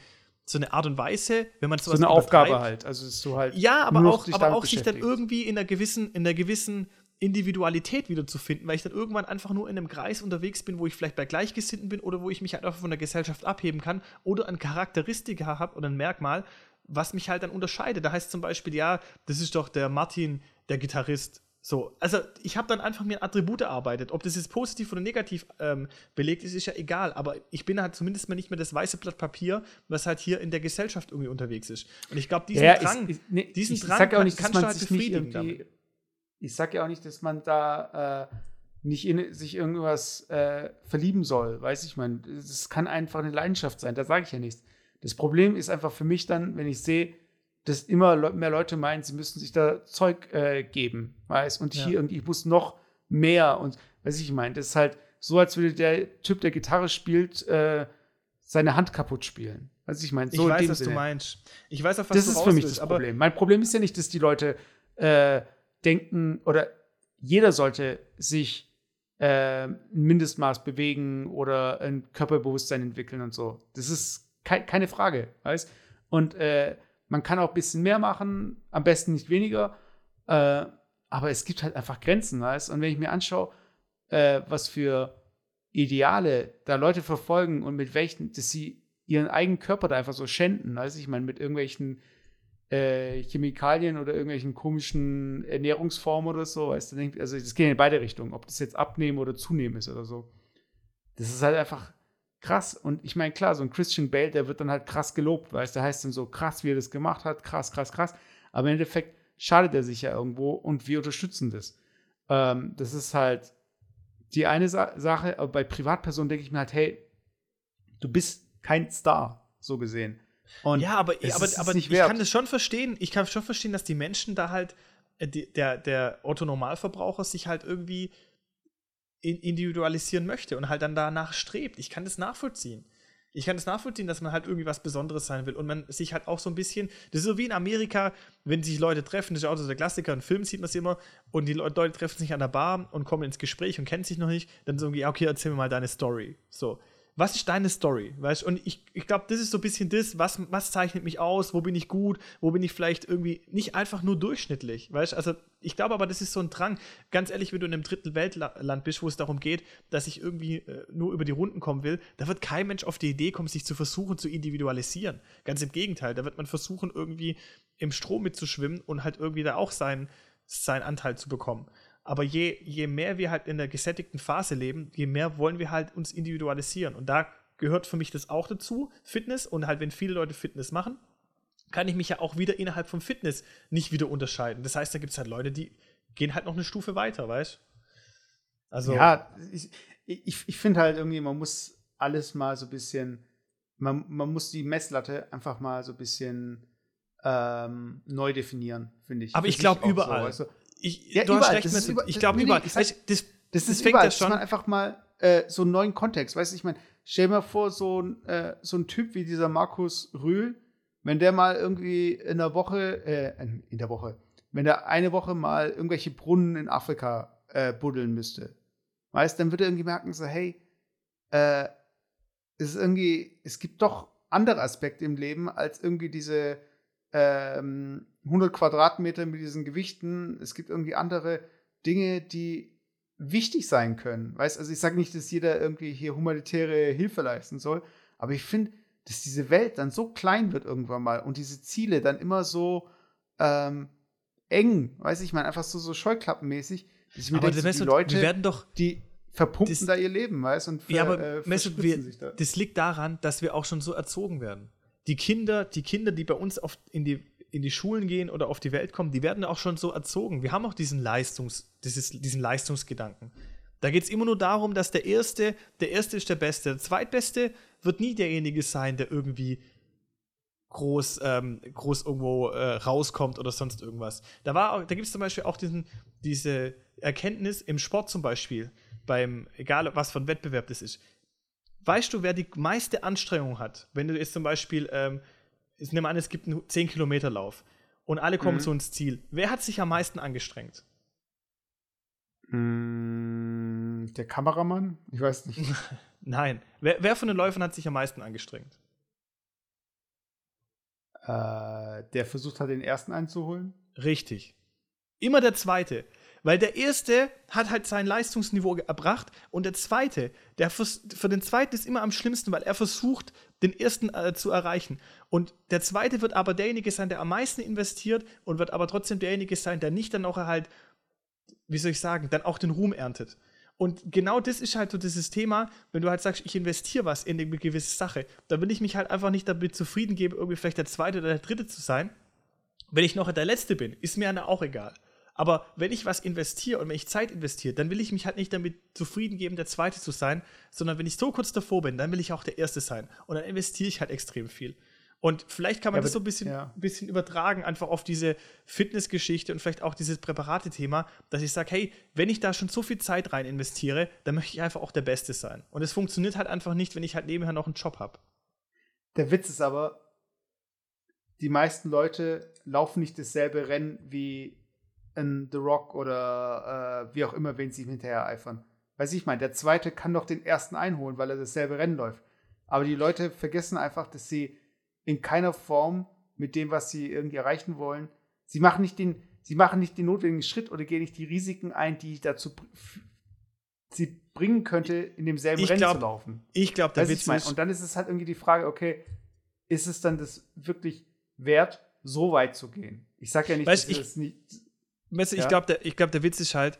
so eine Art und Weise, wenn man sowas So eine Aufgabe halt. Also ist so halt. Ja, aber auch, aber auch sich dann irgendwie in einer gewissen, in einer gewissen Individualität wiederzufinden, weil ich dann irgendwann einfach nur in einem Kreis unterwegs bin, wo ich vielleicht bei Gleichgesinnten bin oder wo ich mich halt einfach von der Gesellschaft abheben kann oder ein Charakteristika habe oder ein Merkmal, was mich halt dann unterscheidet. Da heißt zum Beispiel, ja, das ist doch der Martin, der Gitarrist. So, also ich habe dann einfach mir Attribute erarbeitet. Ob das jetzt positiv oder negativ ähm, belegt ist, ist ja egal. Aber ich bin halt zumindest mal nicht mehr das weiße Blatt Papier, was halt hier in der Gesellschaft irgendwie unterwegs ist. Und ich glaube, diesen ja, Drang, ich, ich, nee, diesen ich Drang kann, nicht, kannst du halt befriedigen damit ich sage ja auch nicht, dass man da äh, nicht in sich irgendwas äh, verlieben soll, weiß ich meine. Es kann einfach eine Leidenschaft sein, da sage ich ja nichts. Das Problem ist einfach für mich dann, wenn ich sehe, dass immer Le mehr Leute meinen, sie müssten sich da Zeug äh, geben, weiß und ja. hier irgendwie, ich muss noch mehr und weiß ich meine, das ist halt so, als würde der Typ, der Gitarre spielt, äh, seine Hand kaputt spielen. Weiß ich meine, so ich weiß, was Sinne. du meinst. Ich weiß auch, was das du ist für mich das Problem. Mein Problem ist ja nicht, dass die Leute äh, denken oder jeder sollte sich äh, ein Mindestmaß bewegen oder ein Körperbewusstsein entwickeln und so. Das ist ke keine Frage, weißt? Und äh, man kann auch ein bisschen mehr machen, am besten nicht weniger. Äh, aber es gibt halt einfach Grenzen, weißt? Und wenn ich mir anschaue, äh, was für Ideale da Leute verfolgen und mit welchen, dass sie ihren eigenen Körper da einfach so schänden, weißt? Ich meine, mit irgendwelchen äh, Chemikalien oder irgendwelchen komischen Ernährungsformen oder so. Weißt du, also das geht in beide Richtungen, ob das jetzt abnehmen oder zunehmen ist oder so. Das ist halt einfach krass. Und ich meine, klar, so ein Christian Bale, der wird dann halt krass gelobt, weißt du, heißt dann so krass, wie er das gemacht hat, krass, krass, krass. Aber im Endeffekt schadet er sich ja irgendwo und wir unterstützen das. Ähm, das ist halt die eine Sa Sache, aber bei Privatpersonen denke ich mir halt, hey, du bist kein Star, so gesehen. Und ja, aber, aber, aber ich wert. kann das schon verstehen. Ich kann schon verstehen, dass die Menschen da halt, äh, die, der, der Otto-Normalverbraucher sich halt irgendwie individualisieren möchte und halt dann danach strebt. Ich kann das nachvollziehen. Ich kann das nachvollziehen, dass man halt irgendwie was Besonderes sein will und man sich halt auch so ein bisschen, das ist so wie in Amerika, wenn sich Leute treffen, das ist auch so der Klassiker, in Filmen sieht man es immer, und die Leute treffen sich an der Bar und kommen ins Gespräch und kennen sich noch nicht, dann so irgendwie, okay, erzähl mir mal deine Story. So was ist deine Story? Weißt Und ich, ich glaube, das ist so ein bisschen das, was, was zeichnet mich aus, wo bin ich gut, wo bin ich vielleicht irgendwie nicht einfach nur durchschnittlich, weißt Also ich glaube aber, das ist so ein Drang. Ganz ehrlich, wenn du in einem dritten Weltland bist, wo es darum geht, dass ich irgendwie äh, nur über die Runden kommen will, da wird kein Mensch auf die Idee kommen, sich zu versuchen zu individualisieren. Ganz im Gegenteil, da wird man versuchen, irgendwie im Strom mitzuschwimmen und halt irgendwie da auch seinen, seinen Anteil zu bekommen. Aber je, je mehr wir halt in der gesättigten Phase leben, je mehr wollen wir halt uns individualisieren. Und da gehört für mich das auch dazu, Fitness. Und halt, wenn viele Leute Fitness machen, kann ich mich ja auch wieder innerhalb vom Fitness nicht wieder unterscheiden. Das heißt, da gibt es halt Leute, die gehen halt noch eine Stufe weiter, weißt Also. Ja, ich, ich, ich finde halt irgendwie, man muss alles mal so ein bisschen, man, man muss die Messlatte einfach mal so ein bisschen ähm, neu definieren, finde ich. Aber ich glaube überall. So, weißt du? Ich, ja, du überall. hast recht, über, ich glaube nee, überall. Nee, das, das, das, ist überall, dass man einfach mal äh, so einen neuen Kontext, weißt du, ich meine, stell dir mal vor, so ein, äh, so ein Typ wie dieser Markus Rühl, wenn der mal irgendwie in der Woche, äh, in der Woche, wenn der eine Woche mal irgendwelche Brunnen in Afrika äh, buddeln müsste, weißt, dann würde er irgendwie merken, so, hey, äh, es ist irgendwie, es gibt doch andere Aspekte im Leben als irgendwie diese ähm, 100 Quadratmeter mit diesen Gewichten. Es gibt irgendwie andere Dinge, die wichtig sein können. Weißt also ich sage nicht, dass jeder irgendwie hier humanitäre Hilfe leisten soll, aber ich finde, dass diese Welt dann so klein wird irgendwann mal und diese Ziele dann immer so ähm, eng, weiß ich mal, einfach so, so scheuklappenmäßig, dass ich mir aber denke, so, die Leute, wir werden doch die verpumpen das, da ihr Leben, weißt und für, ja, aber äh, Mesut, wir, da. das liegt daran, dass wir auch schon so erzogen werden. Die Kinder, die Kinder, die bei uns auf, in die in die Schulen gehen oder auf die Welt kommen, die werden auch schon so erzogen. Wir haben auch diesen, Leistungs, dieses, diesen Leistungsgedanken. Da geht es immer nur darum, dass der Erste, der Erste ist der Beste. Der Zweitbeste wird nie derjenige sein, der irgendwie groß, ähm, groß irgendwo äh, rauskommt oder sonst irgendwas. Da, da gibt es zum Beispiel auch diesen, diese Erkenntnis im Sport zum Beispiel. beim, egal was von Wettbewerb das ist, weißt du, wer die meiste Anstrengung hat? Wenn du jetzt zum Beispiel, ähm, ich nehme an, es gibt einen 10-Kilometer-Lauf und alle kommen Mhm. so ins Ziel. Wer hat sich am meisten angestrengt? Mm, der Kameramann? Ich weiß nicht. Nein. Wer, wer von den Läufern hat sich am meisten angestrengt? äh, der versucht hat, den ersten einzuholen. Richtig. Immer der Zweite. Weil der Erste hat halt sein Leistungsniveau erbracht und der Zweite, der vers- für den Zweiten ist immer am schlimmsten, weil er versucht, den Ersten äh, zu erreichen. Und der Zweite wird aber derjenige sein, der am meisten investiert und wird aber trotzdem derjenige sein, der nicht dann auch halt, wie soll ich sagen, dann auch den Ruhm erntet. Und genau das ist halt so dieses Thema, wenn du halt sagst, ich investiere was in eine gewisse Sache, dann will ich mich halt einfach nicht damit zufrieden geben, irgendwie vielleicht der Zweite oder der Dritte zu sein. Wenn ich noch der Letzte bin, ist mir dann auch egal. Aber wenn ich was investiere und wenn ich Zeit investiere, dann will ich mich halt nicht damit zufrieden geben, der Zweite zu sein, sondern wenn ich so kurz davor bin, dann will ich auch der Erste sein. Und dann investiere ich halt extrem viel. Und vielleicht kann man Ja, das so ein bisschen, ja. bisschen übertragen, einfach auf diese Fitnessgeschichte und vielleicht auch dieses Präparate-Thema, dass ich sage, hey, wenn ich da schon so viel Zeit rein investiere, dann möchte ich einfach auch der Beste sein. Und es funktioniert halt einfach nicht, wenn ich halt nebenher noch einen Job habe. Der Witz ist aber, die meisten Leute laufen nicht dasselbe Rennen wie ein The Rock oder äh, wie auch immer, wen sie ihm hinterher eifern. Weiß ich meine, der zweite kann doch den ersten einholen, weil er dasselbe Rennen läuft. Aber die Leute vergessen einfach, dass sie in keiner Form mit dem, was sie irgendwie erreichen wollen, sie machen nicht den, sie machen nicht den notwendigen Schritt oder gehen nicht die Risiken ein, die dazu sie bringen könnte, in demselben Ich Rennen glaub, zu laufen. Ich glaube, der Witz ich mein, und dann ist es halt irgendwie die Frage, okay, ist es dann das wirklich wert, so weit zu gehen? Ich sag ja nicht, Weißt, dass ich- es nicht. Weißt du, ich Ja. glaube, der, ich glaub, der Witz ist halt,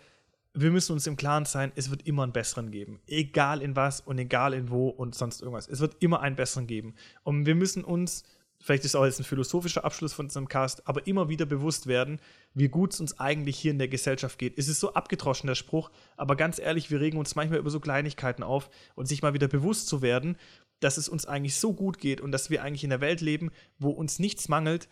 wir müssen uns im Klaren sein, es wird immer einen besseren geben. Egal in was und egal in wo und sonst irgendwas. Es wird immer einen besseren geben. Und wir müssen uns, vielleicht ist auch jetzt ein philosophischer Abschluss von unserem Cast, aber immer wieder bewusst werden, wie gut es uns eigentlich hier in der Gesellschaft geht. Es ist so abgetroschen, der Spruch, aber ganz ehrlich, wir regen uns manchmal über so Kleinigkeiten auf und sich mal wieder bewusst zu werden, dass es uns eigentlich so gut geht und dass wir eigentlich in der Welt leben, wo uns nichts mangelt,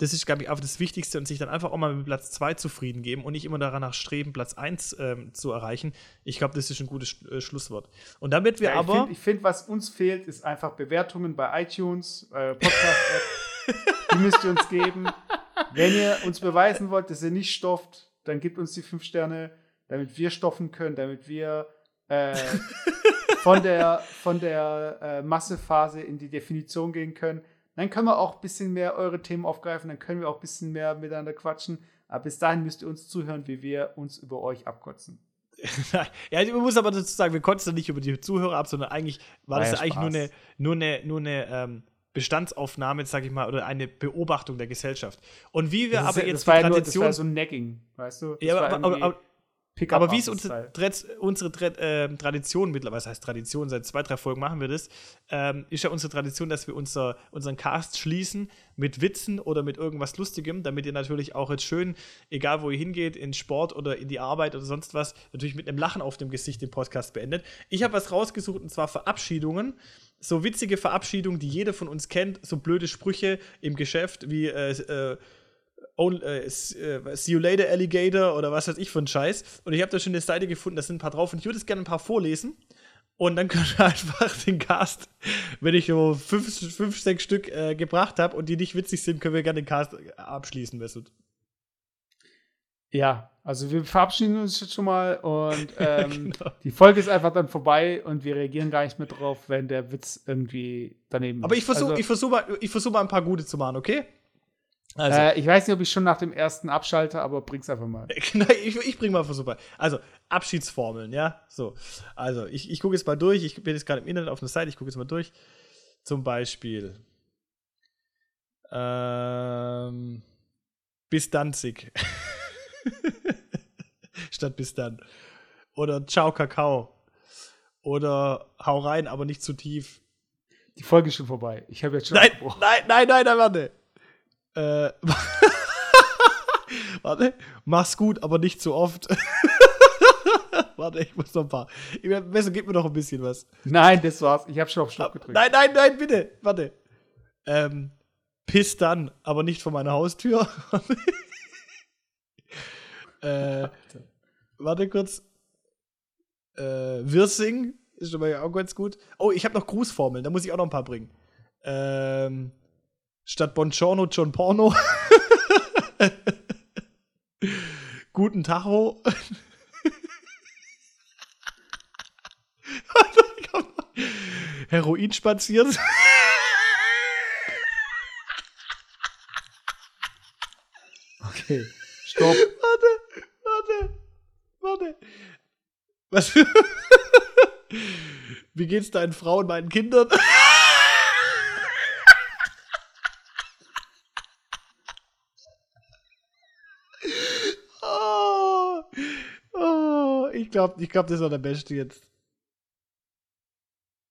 das ist, glaube ich, einfach das Wichtigste und sich dann einfach auch mal mit Platz 2 zufrieden geben und nicht immer danach streben, Platz 1 ähm, zu erreichen. Ich glaube, das ist ein gutes äh, Schlusswort. Und damit wir Ja, ich aber. finde, find, was uns fehlt, ist einfach Bewertungen bei iTunes, äh, Podcast-App. die müsst ihr uns geben. Wenn ihr uns beweisen wollt, dass ihr nicht stofft, dann gebt uns die fünf Sterne, damit wir stoffen können, damit wir äh, von der, von der äh, Massephase in die Definition gehen können. Dann können wir auch ein bisschen mehr eure Themen aufgreifen, dann können wir auch ein bisschen mehr miteinander quatschen. Aber bis dahin müsst ihr uns zuhören, wie wir uns über euch abkotzen. ja, man muss aber dazu sagen, wir konnten es nicht über die Zuhörer ab, sondern eigentlich war War das ja eigentlich nur eine, nur eine, nur eine ähm, Bestandsaufnahme, sag ich mal, oder eine Beobachtung der Gesellschaft. Und wie wir aber ja- jetzt das war die ja nur, das Tradition. war so ein Negging, weißt du? Das ja, war aber, aber, aber, Pickup Aber wie Artist unsere, unsere ähm, Tradition mittlerweile, was heißt Tradition, seit zwei, drei Folgen machen wir das, ähm, ist ja unsere Tradition, dass wir unser, unseren Cast schließen mit Witzen oder mit irgendwas Lustigem, damit ihr natürlich auch jetzt schön, egal wo ihr hingeht, in Sport oder in die Arbeit oder sonst was, natürlich mit einem Lachen auf dem Gesicht den Podcast beendet. Ich habe was rausgesucht und zwar Verabschiedungen. So witzige Verabschiedungen, die jeder von uns kennt, so blöde Sprüche im Geschäft wie äh, äh, Only, äh, äh, See you later, Alligator oder was weiß ich für ein Scheiß. Und ich habe da schon eine Seite gefunden, da sind ein paar drauf und ich würde es gerne ein paar vorlesen. Und dann könnt ihr einfach den Cast, wenn ich so fünf, fünf sechs Stück äh, gebracht habe und die nicht witzig sind, können wir gerne den Cast äh, abschließen, Mesut. Ja, also wir verabschieden uns jetzt schon mal und ähm, Genau. die Folge ist einfach dann vorbei und wir reagieren gar nicht mehr drauf, wenn der Witz irgendwie daneben Aber ich versuche Also, ich versuch mal, ich versuch mal ein paar gute zu machen, okay? Also, äh, ich weiß nicht, ob ich schon nach dem ersten abschalte, aber bring's einfach mal. Genau, ich, ich bringe mal Versuch bei. Also, Abschiedsformeln, ja? So. Also, ich, ich gucke jetzt mal durch. Ich bin jetzt gerade im Internet auf einer Seite. Ich gucke jetzt mal durch. Zum Beispiel. Ähm, bis Danzig. Statt bis dann. Oder Ciao Kakao. Oder Hau rein, aber nicht zu tief. Die Folge ist schon vorbei. Ich habe jetzt schon Nein, nein, nein, nein, nein, warte. Äh, warte. Mach's gut, aber nicht zu oft. warte, ich muss noch ein paar. Ich, besser gib mir noch ein bisschen was. Nein, das war's. Ich habe schon auf Stopp gedrückt. Nein, nein, nein, bitte. Warte. Ähm, piss dann, aber nicht vor meiner Haustür. äh, warte kurz. Äh, Wirsing ist schon mal auch ganz gut. Oh, ich habe noch Grußformeln, da muss ich auch noch ein paar bringen. Ähm, statt Bongiorno, John Porno. Guten Tacho. Heroin spaziert. Okay, stopp. Warte, warte, warte. Was? Wie geht's deinen Frauen, meinen Kindern? oh, oh, ich glaube, ich glaub, das war der Beste jetzt.